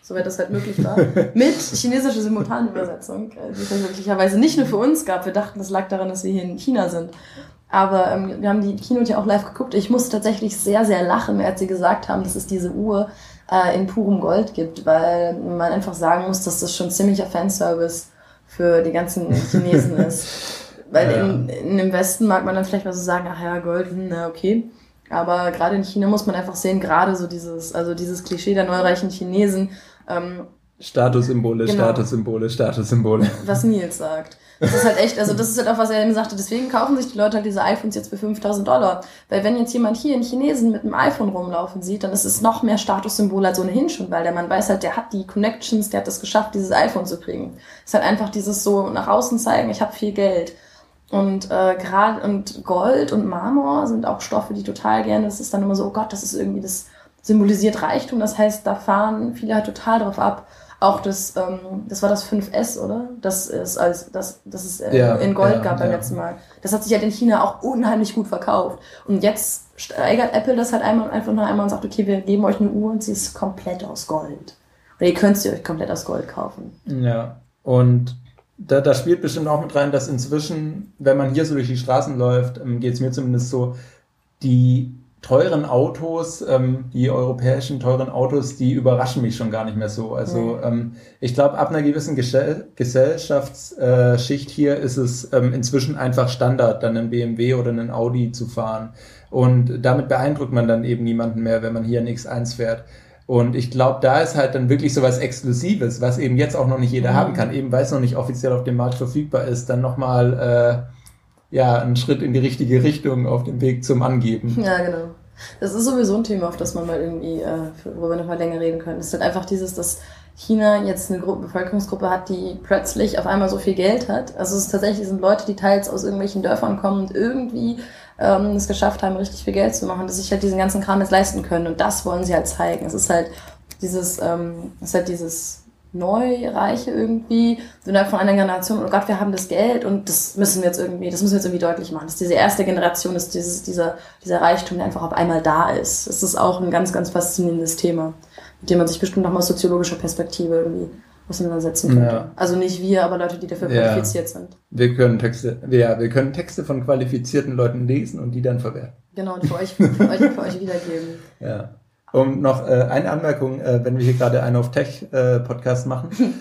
soweit das halt möglich war, mit chinesischer Simultanübersetzung, äh, die es möglicherweise nicht nur für uns gab. Wir dachten, das lag daran, dass wir hier in China sind. Aber ähm, wir haben die Keynote ja auch live geguckt. Ich musste tatsächlich sehr, sehr lachen, als sie gesagt haben, dass es diese Uhr äh, in purem Gold gibt, weil man einfach sagen muss, dass das schon ziemlicher Fanservice für die ganzen Chinesen ist. Weil ja. in, in dem Westen mag man dann vielleicht mal so sagen, ach ja, Gold, hm, na okay. Aber gerade in China muss man einfach sehen, gerade so dieses, also dieses Klischee der neureichen Chinesen. Ähm, Statussymbole, genau. Statussymbole, Statussymbole. Was Nils sagt. Das ist halt echt, also das ist halt auch, was er eben sagte. Deswegen kaufen sich die Leute halt diese iPhones jetzt für 5000 Dollar. Weil wenn jetzt jemand hier in Chinesen mit einem iPhone rumlaufen sieht, dann ist es noch mehr Statussymbol als ohnehin schon, weil der Mann weiß halt, der hat die Connections, der hat es geschafft, dieses iPhone zu kriegen. Es ist halt einfach dieses so nach außen zeigen, ich habe viel Geld. Und äh, gerade und Gold und Marmor sind auch Stoffe, die total gerne. Das ist dann immer so, oh Gott, das ist irgendwie das symbolisiert Reichtum. Das heißt, da fahren viele halt total drauf ab. Auch das, ähm, das war das 5S, oder? Das ist als das, das es äh, ja, in Gold ja, gab beim ja. letzten Mal. Das hat sich halt in China auch unheimlich gut verkauft. Und jetzt steigert Apple das halt einmal einfach nur einmal und sagt, okay, wir geben euch eine Uhr und sie ist komplett aus Gold. Oder ihr könnt sie euch komplett aus Gold kaufen. Ja. Und da, da spielt bestimmt auch mit rein, dass inzwischen, wenn man hier so durch die Straßen läuft, ähm, geht es mir zumindest so, die teuren Autos, ähm, die europäischen teuren Autos, die überraschen mich schon gar nicht mehr so. Also mhm. ähm, ich glaube, ab einer gewissen Gesell Gesellschaftsschicht hier ist es ähm, inzwischen einfach Standard, dann einen BMW oder einen Audi zu fahren. Und damit beeindruckt man dann eben niemanden mehr, wenn man hier ein X1 fährt. Und ich glaube, da ist halt dann wirklich so was Exklusives, was eben jetzt auch noch nicht jeder mhm. haben kann, eben weil es noch nicht offiziell auf dem Markt verfügbar ist, dann nochmal äh, ja, ein Schritt in die richtige Richtung auf dem Weg zum Angeben. Ja, genau. Das ist sowieso ein Thema, auf das man mal irgendwie, äh, worüber wir nochmal länger reden können. Es ist halt einfach dieses, dass China jetzt eine Gruppe, Bevölkerungsgruppe hat, die plötzlich auf einmal so viel Geld hat. Also es ist tatsächlich sind Leute, die teils aus irgendwelchen Dörfern kommen und irgendwie ähm, es geschafft haben, richtig viel Geld zu machen, dass sich halt diesen ganzen Kram jetzt leisten können. Und das wollen sie halt zeigen. Es ist halt dieses, ähm, es ist halt dieses Neureiche irgendwie, innerhalb von einer Generation, oh Gott, wir haben das Geld und das müssen wir jetzt irgendwie, das müssen wir jetzt irgendwie deutlich machen. Dass diese erste Generation ist dieses, dieser, dieser Reichtum, der einfach auf einmal da ist. Das ist auch ein ganz, ganz faszinierendes Thema, mit dem man sich bestimmt nochmal aus soziologischer Perspektive irgendwie auseinandersetzen könnte. Ja. Also nicht wir, aber Leute, die dafür ja. qualifiziert sind. Wir können Texte, ja, wir können Texte von qualifizierten Leuten lesen und die dann verwerten. Genau, und für euch, für euch, für euch wiedergeben. Ja. Um noch äh, eine Anmerkung, äh, wenn wir hier gerade einen auf Tech-Podcast äh, machen.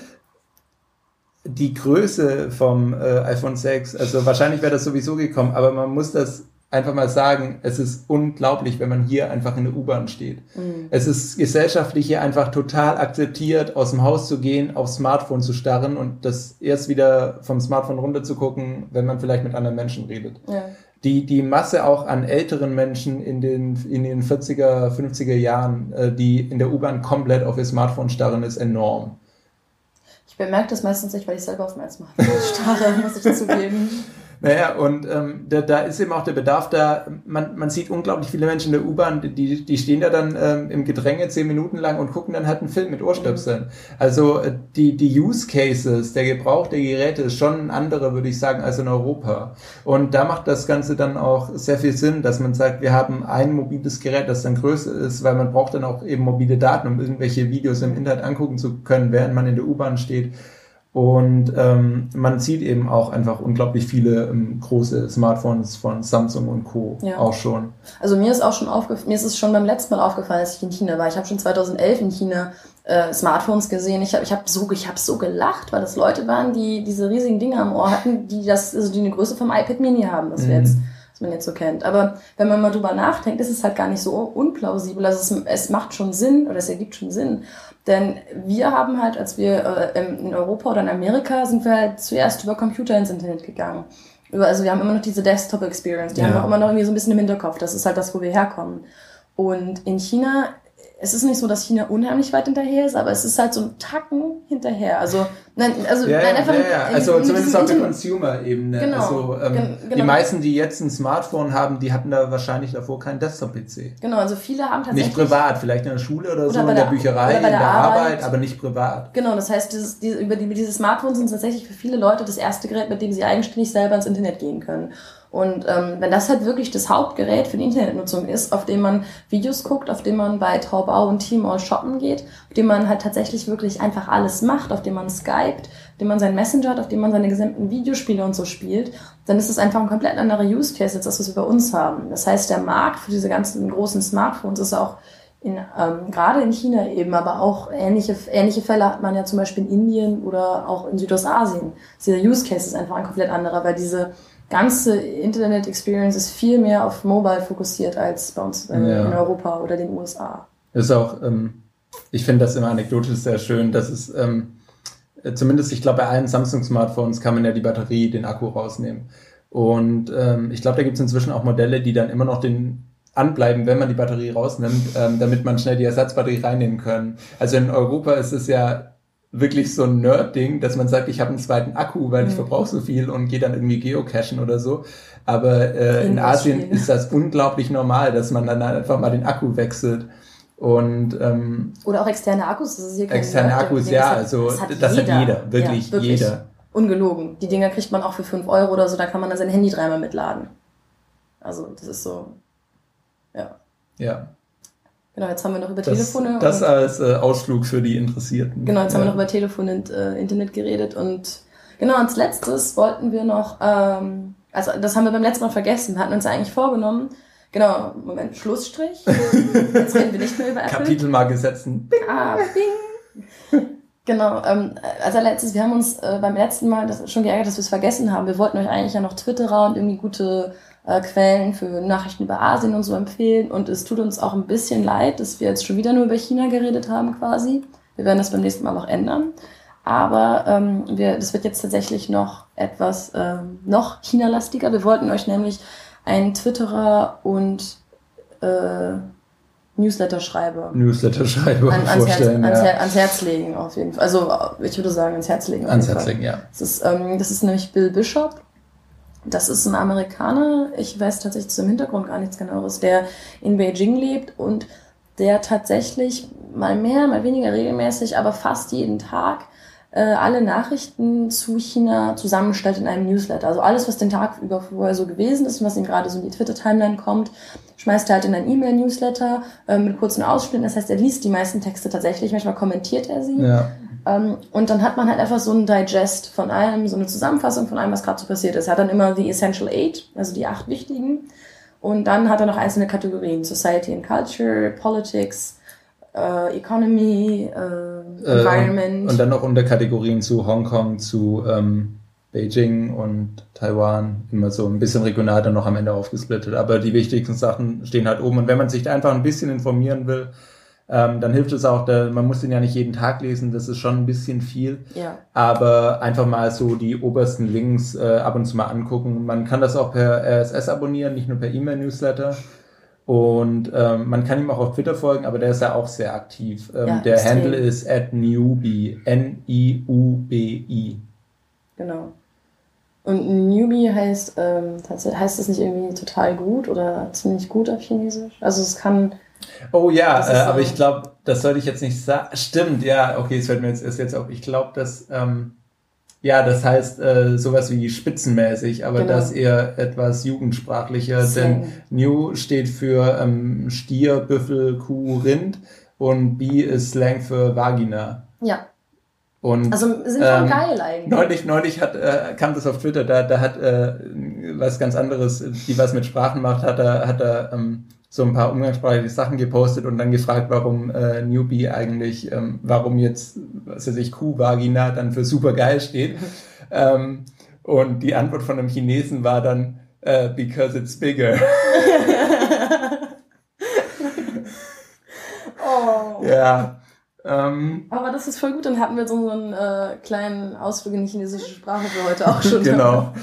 Die Größe vom äh, iPhone 6, also wahrscheinlich wäre das sowieso gekommen, aber man muss das einfach mal sagen, es ist unglaublich, wenn man hier einfach in der U-Bahn steht. Mhm. Es ist gesellschaftlich hier einfach total akzeptiert, aus dem Haus zu gehen, aufs Smartphone zu starren und das erst wieder vom Smartphone runter zu gucken, wenn man vielleicht mit anderen Menschen redet. Ja die, die Masse auch an älteren Menschen in den, in den 40er, 50er Jahren, äh, die in der U-Bahn komplett auf ihr Smartphone starren, ist enorm. Ich bemerke das meistens nicht, weil ich selber auf mein Smartphone starre, muss ich zugeben. Naja, und ähm, da, da ist eben auch der Bedarf da. Man, man sieht unglaublich viele Menschen in der U-Bahn, die, die stehen da dann ähm, im Gedränge zehn Minuten lang und gucken dann halt einen Film mit Ohrstöpseln. Mhm. Also äh, die, die Use Cases, der Gebrauch der Geräte ist schon ein anderer, würde ich sagen, als in Europa. Und da macht das Ganze dann auch sehr viel Sinn, dass man sagt, wir haben ein mobiles Gerät, das dann größer ist, weil man braucht dann auch eben mobile Daten, um irgendwelche Videos im Internet angucken zu können, während man in der U-Bahn steht. Und ähm, man sieht eben auch einfach unglaublich viele ähm, große Smartphones von Samsung und Co. Ja. auch schon. Also mir ist auch schon aufgefallen, mir ist es schon beim letzten Mal aufgefallen, als ich in China war. Ich habe schon 2011 in China äh, Smartphones gesehen. Ich habe ich hab so, ich hab so gelacht, weil das Leute waren, die diese riesigen Dinger am Ohr hatten, die das, also die eine Größe vom iPad Mini haben, was mhm. wir jetzt was man jetzt so kennt. Aber wenn man mal drüber nachdenkt, ist es halt gar nicht so unplausibel. Also es, es macht schon Sinn oder es ergibt schon Sinn. Denn wir haben halt, als wir äh, in Europa oder in Amerika, sind wir halt zuerst über Computer ins Internet gegangen. Also wir haben immer noch diese Desktop-Experience, die ja. haben wir auch immer noch irgendwie so ein bisschen im Hinterkopf. Das ist halt das, wo wir herkommen. Und in China es ist nicht so, dass China unheimlich weit hinterher ist, aber es ist halt so ein Tacken hinterher. Also, nein, also, ja, nein, einfach. Ja, ja. Also in, zumindest auf der Consumer-Ebene. Genau. Also, ähm, genau. Die meisten, die jetzt ein Smartphone haben, die hatten da wahrscheinlich davor keinen Desktop-PC. Genau, also viele haben tatsächlich. Nicht privat, vielleicht in der Schule oder, oder so, in der, der Bücherei, in der, der Arbeit, Arbeit, aber nicht privat. Genau, das heißt, dieses, diese, über die, diese Smartphones sind tatsächlich für viele Leute das erste Gerät, mit dem sie eigenständig selber ins Internet gehen können. Und ähm, wenn das halt wirklich das Hauptgerät für die Internetnutzung ist, auf dem man Videos guckt, auf dem man bei Taobao und Tmall shoppen geht, auf dem man halt tatsächlich wirklich einfach alles macht, auf dem man skypt, auf dem man seinen Messenger hat, auf dem man seine gesamten Videospiele und so spielt, dann ist es einfach ein komplett anderer Use Case als das, was wir bei uns haben. Das heißt, der Markt für diese ganzen großen Smartphones ist auch in, ähm, gerade in China eben, aber auch ähnliche, ähnliche Fälle hat man ja zum Beispiel in Indien oder auch in Südostasien. Dieser Use Case ist einfach ein komplett anderer, weil diese ganze Internet Experience ist viel mehr auf Mobile fokussiert als bei uns in, ja. in Europa oder den USA. Ist auch, ähm, ich finde das immer anekdotisch sehr schön, dass es ähm, zumindest, ich glaube, bei allen Samsung-Smartphones kann man ja die Batterie, den Akku rausnehmen. Und ähm, ich glaube, da gibt es inzwischen auch Modelle, die dann immer noch den anbleiben, wenn man die Batterie rausnimmt, ähm, damit man schnell die Ersatzbatterie reinnehmen kann. Also in Europa ist es ja wirklich so ein Nerd-Ding, dass man sagt, ich habe einen zweiten Akku, weil ich mhm. verbrauche so viel und gehe dann irgendwie geocachen oder so. Aber äh, in Asien ist das unglaublich normal, dass man dann einfach mal den Akku wechselt. Und, ähm, Oder auch externe Akkus. Das ist hier externe Nerd, Akkus, ja, hat, also das hat, das jeder. hat jeder, wirklich, ja, wirklich jeder. Ungelogen. Die Dinger kriegt man auch für 5 Euro oder so, da kann man dann sein Handy dreimal mitladen. Also das ist so, ja. Ja. Genau, jetzt haben wir noch über das, Telefone. Das als äh, Ausflug für die Interessierten. Genau, jetzt ja. haben wir noch über Telefon und äh, Internet geredet und genau, als letztes wollten wir noch, ähm, also das haben wir beim letzten Mal vergessen, wir hatten uns eigentlich vorgenommen, genau, Moment, Schlussstrich. Jetzt reden wir nicht mehr über Apple. Kapitelmarke setzen. Bing. Ah, bing. Genau, ähm, als letztes, wir haben uns äh, beim letzten Mal das schon geärgert, dass wir es vergessen haben. Wir wollten euch eigentlich ja noch Twitterer und irgendwie gute äh, Quellen für Nachrichten über Asien und so empfehlen. Und es tut uns auch ein bisschen leid, dass wir jetzt schon wieder nur über China geredet haben quasi. Wir werden das beim nächsten Mal noch ändern. Aber ähm, wir, das wird jetzt tatsächlich noch etwas ähm, noch China-lastiger. Wir wollten euch nämlich einen Twitterer und äh, Newsletter-Schreiber Newsletter-Schreiber an, ans, vorstellen, Herz, ja. ans, ans, Herz legen auf jeden Fall. Also ich würde sagen ans Herz legen. Ans Herz legen, ja. Das ist, ähm, das ist nämlich Bill Bishop das ist ein Amerikaner, ich weiß tatsächlich zu dem Hintergrund gar nichts genaueres, der in Beijing lebt und der tatsächlich mal mehr, mal weniger regelmäßig, aber fast jeden Tag äh, alle Nachrichten zu China zusammenstellt in einem Newsletter. Also alles, was den Tag über vorher so gewesen ist und was ihm gerade so in die Twitter-Timeline kommt, schmeißt er halt in ein E-Mail-Newsletter äh, mit kurzen Ausschnitten. Das heißt, er liest die meisten Texte tatsächlich, manchmal kommentiert er sie. Ja. Ähm, und dann hat man halt einfach so ein Digest von allem, so eine Zusammenfassung von allem, was gerade so passiert ist. Er hat dann immer die Essential Eight, also die acht wichtigen. Und dann hat er noch einzelne Kategorien. Society and Culture, Politics, äh, Economy, äh, Environment. Äh, und dann noch Unterkategorien zu Hongkong, zu ähm, Beijing und Taiwan. Immer so ein bisschen regional dann noch am Ende aufgesplittet. Aber die wichtigsten Sachen stehen halt oben. Und wenn man sich da einfach ein bisschen informieren will, ähm, dann hilft es auch, da, man muss den ja nicht jeden Tag lesen, das ist schon ein bisschen viel. Ja. Aber einfach mal so die obersten Links äh, ab und zu mal angucken. Man kann das auch per RSS abonnieren, nicht nur per E-Mail-Newsletter. Und ähm, man kann ihm auch auf Twitter folgen, aber der ist ja auch sehr aktiv. Ähm, ja, der extrem. Handle ist at newbie, N-I-U-B-I. Genau. Und Newbie heißt, ähm, heißt das nicht irgendwie total gut oder ziemlich gut auf Chinesisch? Also es kann Oh ja, äh, aber ich glaube, das sollte ich jetzt nicht sagen. Stimmt, ja, okay, es fällt mir jetzt erst jetzt auf. Ich glaube, dass, ähm, ja, das heißt äh, sowas wie spitzenmäßig, aber genau. das eher etwas jugendsprachlicher, Slang. denn New steht für ähm, Stier, Büffel, Kuh, Rind und B ist Slang für Vagina. Ja. Und, also sind schon ähm, geil eigentlich. Neulich, neulich hat, äh, kam das auf Twitter, da, da hat äh, was ganz anderes, die was mit Sprachen macht, hat er, hat er ähm, so ein paar umgangssprachliche Sachen gepostet und dann gefragt, warum äh, Newbie eigentlich, ähm, warum jetzt, was weiß ich, Kuh-Vagina dann für super geil steht. ähm, und die Antwort von einem Chinesen war dann, uh, because it's bigger. oh. Ja. Ähm, Aber das ist voll gut, dann hatten wir so einen äh, kleinen Ausflug in die chinesische Sprache für heute auch schon. genau.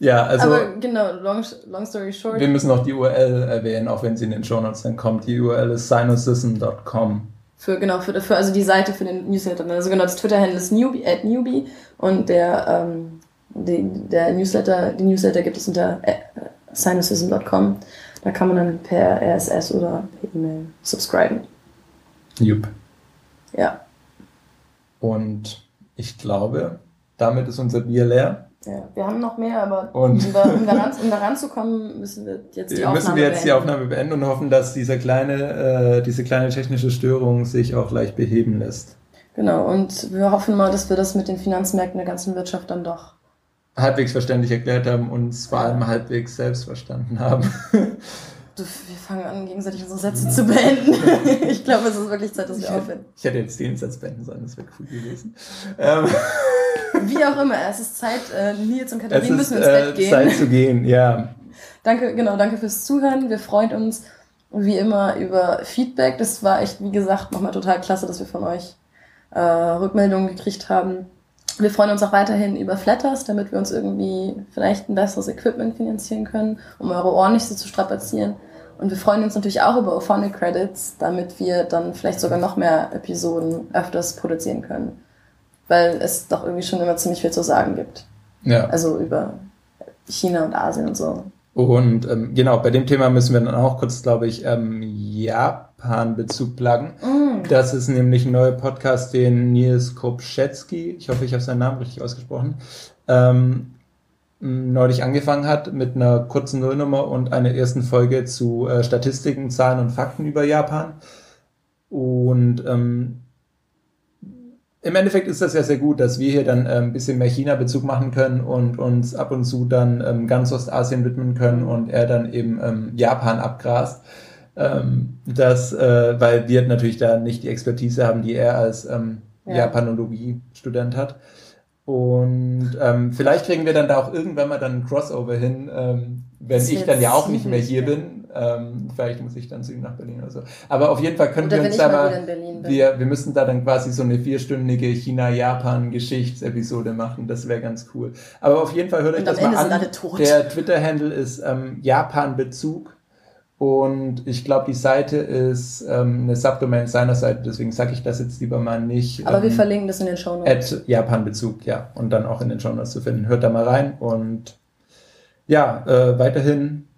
Ja, also. Aber genau, long, long story short. Wir müssen noch die URL erwähnen, auch wenn sie in den Notes dann kommt. Die URL ist sinusism.com. Für, genau, für, für, also die Seite für den Newsletter. Also genau, das Twitter-Handle ist newbie, at newbie und der, ähm, die, der Newsletter, die Newsletter gibt es unter äh, sinusism.com. Da kann man dann per RSS oder per E-Mail subscriben. Jupp. Ja. Und ich glaube, damit ist unser Bier leer. Ja, wir haben noch mehr, aber und um, da, um, daran, um daran zu kommen, müssen wir jetzt die Aufnahme Müssen wir jetzt beenden. die Aufnahme beenden und hoffen, dass diese kleine, äh, diese kleine technische Störung sich auch leicht beheben lässt. Genau, und wir hoffen mal, dass wir das mit den Finanzmärkten der ganzen Wirtschaft dann doch halbwegs verständlich erklärt haben und es vor allem halbwegs selbst verstanden haben. wir fangen an, gegenseitig unsere Sätze zu beenden. ich glaube, es ist wirklich Zeit, dass wir aufhören. Ich hätte jetzt den Satz beenden sollen, das wäre cool gewesen. Ähm. Wie auch immer, es ist Zeit, äh, Nils und Katharina müssen ins Bett äh, gehen. Zeit zu gehen, ja. Danke, genau, danke fürs Zuhören. Wir freuen uns wie immer über Feedback. Das war echt, wie gesagt, nochmal total klasse, dass wir von euch äh, Rückmeldungen gekriegt haben. Wir freuen uns auch weiterhin über Flatters, damit wir uns irgendwie vielleicht ein besseres Equipment finanzieren können, um eure Ohren nicht so zu strapazieren. Und wir freuen uns natürlich auch über Ophonic Credits, damit wir dann vielleicht sogar noch mehr Episoden öfters produzieren können. Weil es doch irgendwie schon immer ziemlich viel zu sagen gibt. Ja. Also über China und Asien und so. Und ähm, genau, bei dem Thema müssen wir dann auch kurz, glaube ich, ähm, Japan-Bezug pluggen. Mm. Das ist nämlich ein neuer Podcast, den Nils Kopschetsky, ich hoffe, ich habe seinen Namen richtig ausgesprochen, ähm, neulich angefangen hat mit einer kurzen Nullnummer und einer ersten Folge zu äh, Statistiken, Zahlen und Fakten über Japan. Und ähm, im Endeffekt ist das ja sehr gut, dass wir hier dann äh, ein bisschen mehr China-Bezug machen können und uns ab und zu dann ähm, ganz Ostasien widmen können und er dann eben ähm, Japan abgrast. Ähm, das, äh, weil wir natürlich da nicht die Expertise haben, die er als ähm, ja. Japanologie-Student hat. Und ähm, vielleicht kriegen wir dann da auch irgendwann mal dann ein Crossover hin, ähm, wenn das ich dann ja auch nicht mehr hier bin. Ähm, vielleicht muss ich dann zu ihm nach Berlin oder so. Aber auf jeden Fall können oder wir uns da mal, wir, wir müssen da dann quasi so eine vierstündige China-Japan-Geschichtsepisode machen. Das wäre ganz cool. Aber auf jeden Fall hört euch das mal an. Der Twitter-Handle ist ähm, Japan-Bezug. Und ich glaube, die Seite ist ähm, eine Subdomain seiner Seite, deswegen sage ich das jetzt lieber mal nicht. Aber ähm, wir verlinken das in den Show Notes. At Japan-Bezug, ja. Und dann auch in den Show Notes zu finden. Hört da mal rein und ja, äh, weiterhin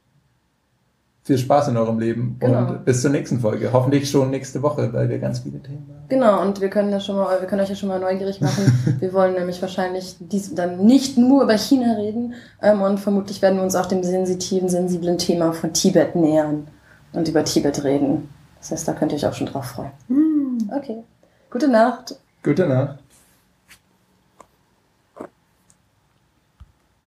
viel Spaß in eurem Leben genau. und bis zur nächsten Folge. Hoffentlich schon nächste Woche, weil wir ganz viele Themen haben. Genau, und wir können ja schon mal, wir können euch ja schon mal neugierig machen. wir wollen nämlich wahrscheinlich dies, dann nicht nur über China reden ähm, und vermutlich werden wir uns auch dem sensitiven, sensiblen Thema von Tibet nähern und über Tibet reden. Das heißt, da könnt ihr euch auch schon drauf freuen. Hm. Okay. Gute Nacht. Gute Nacht.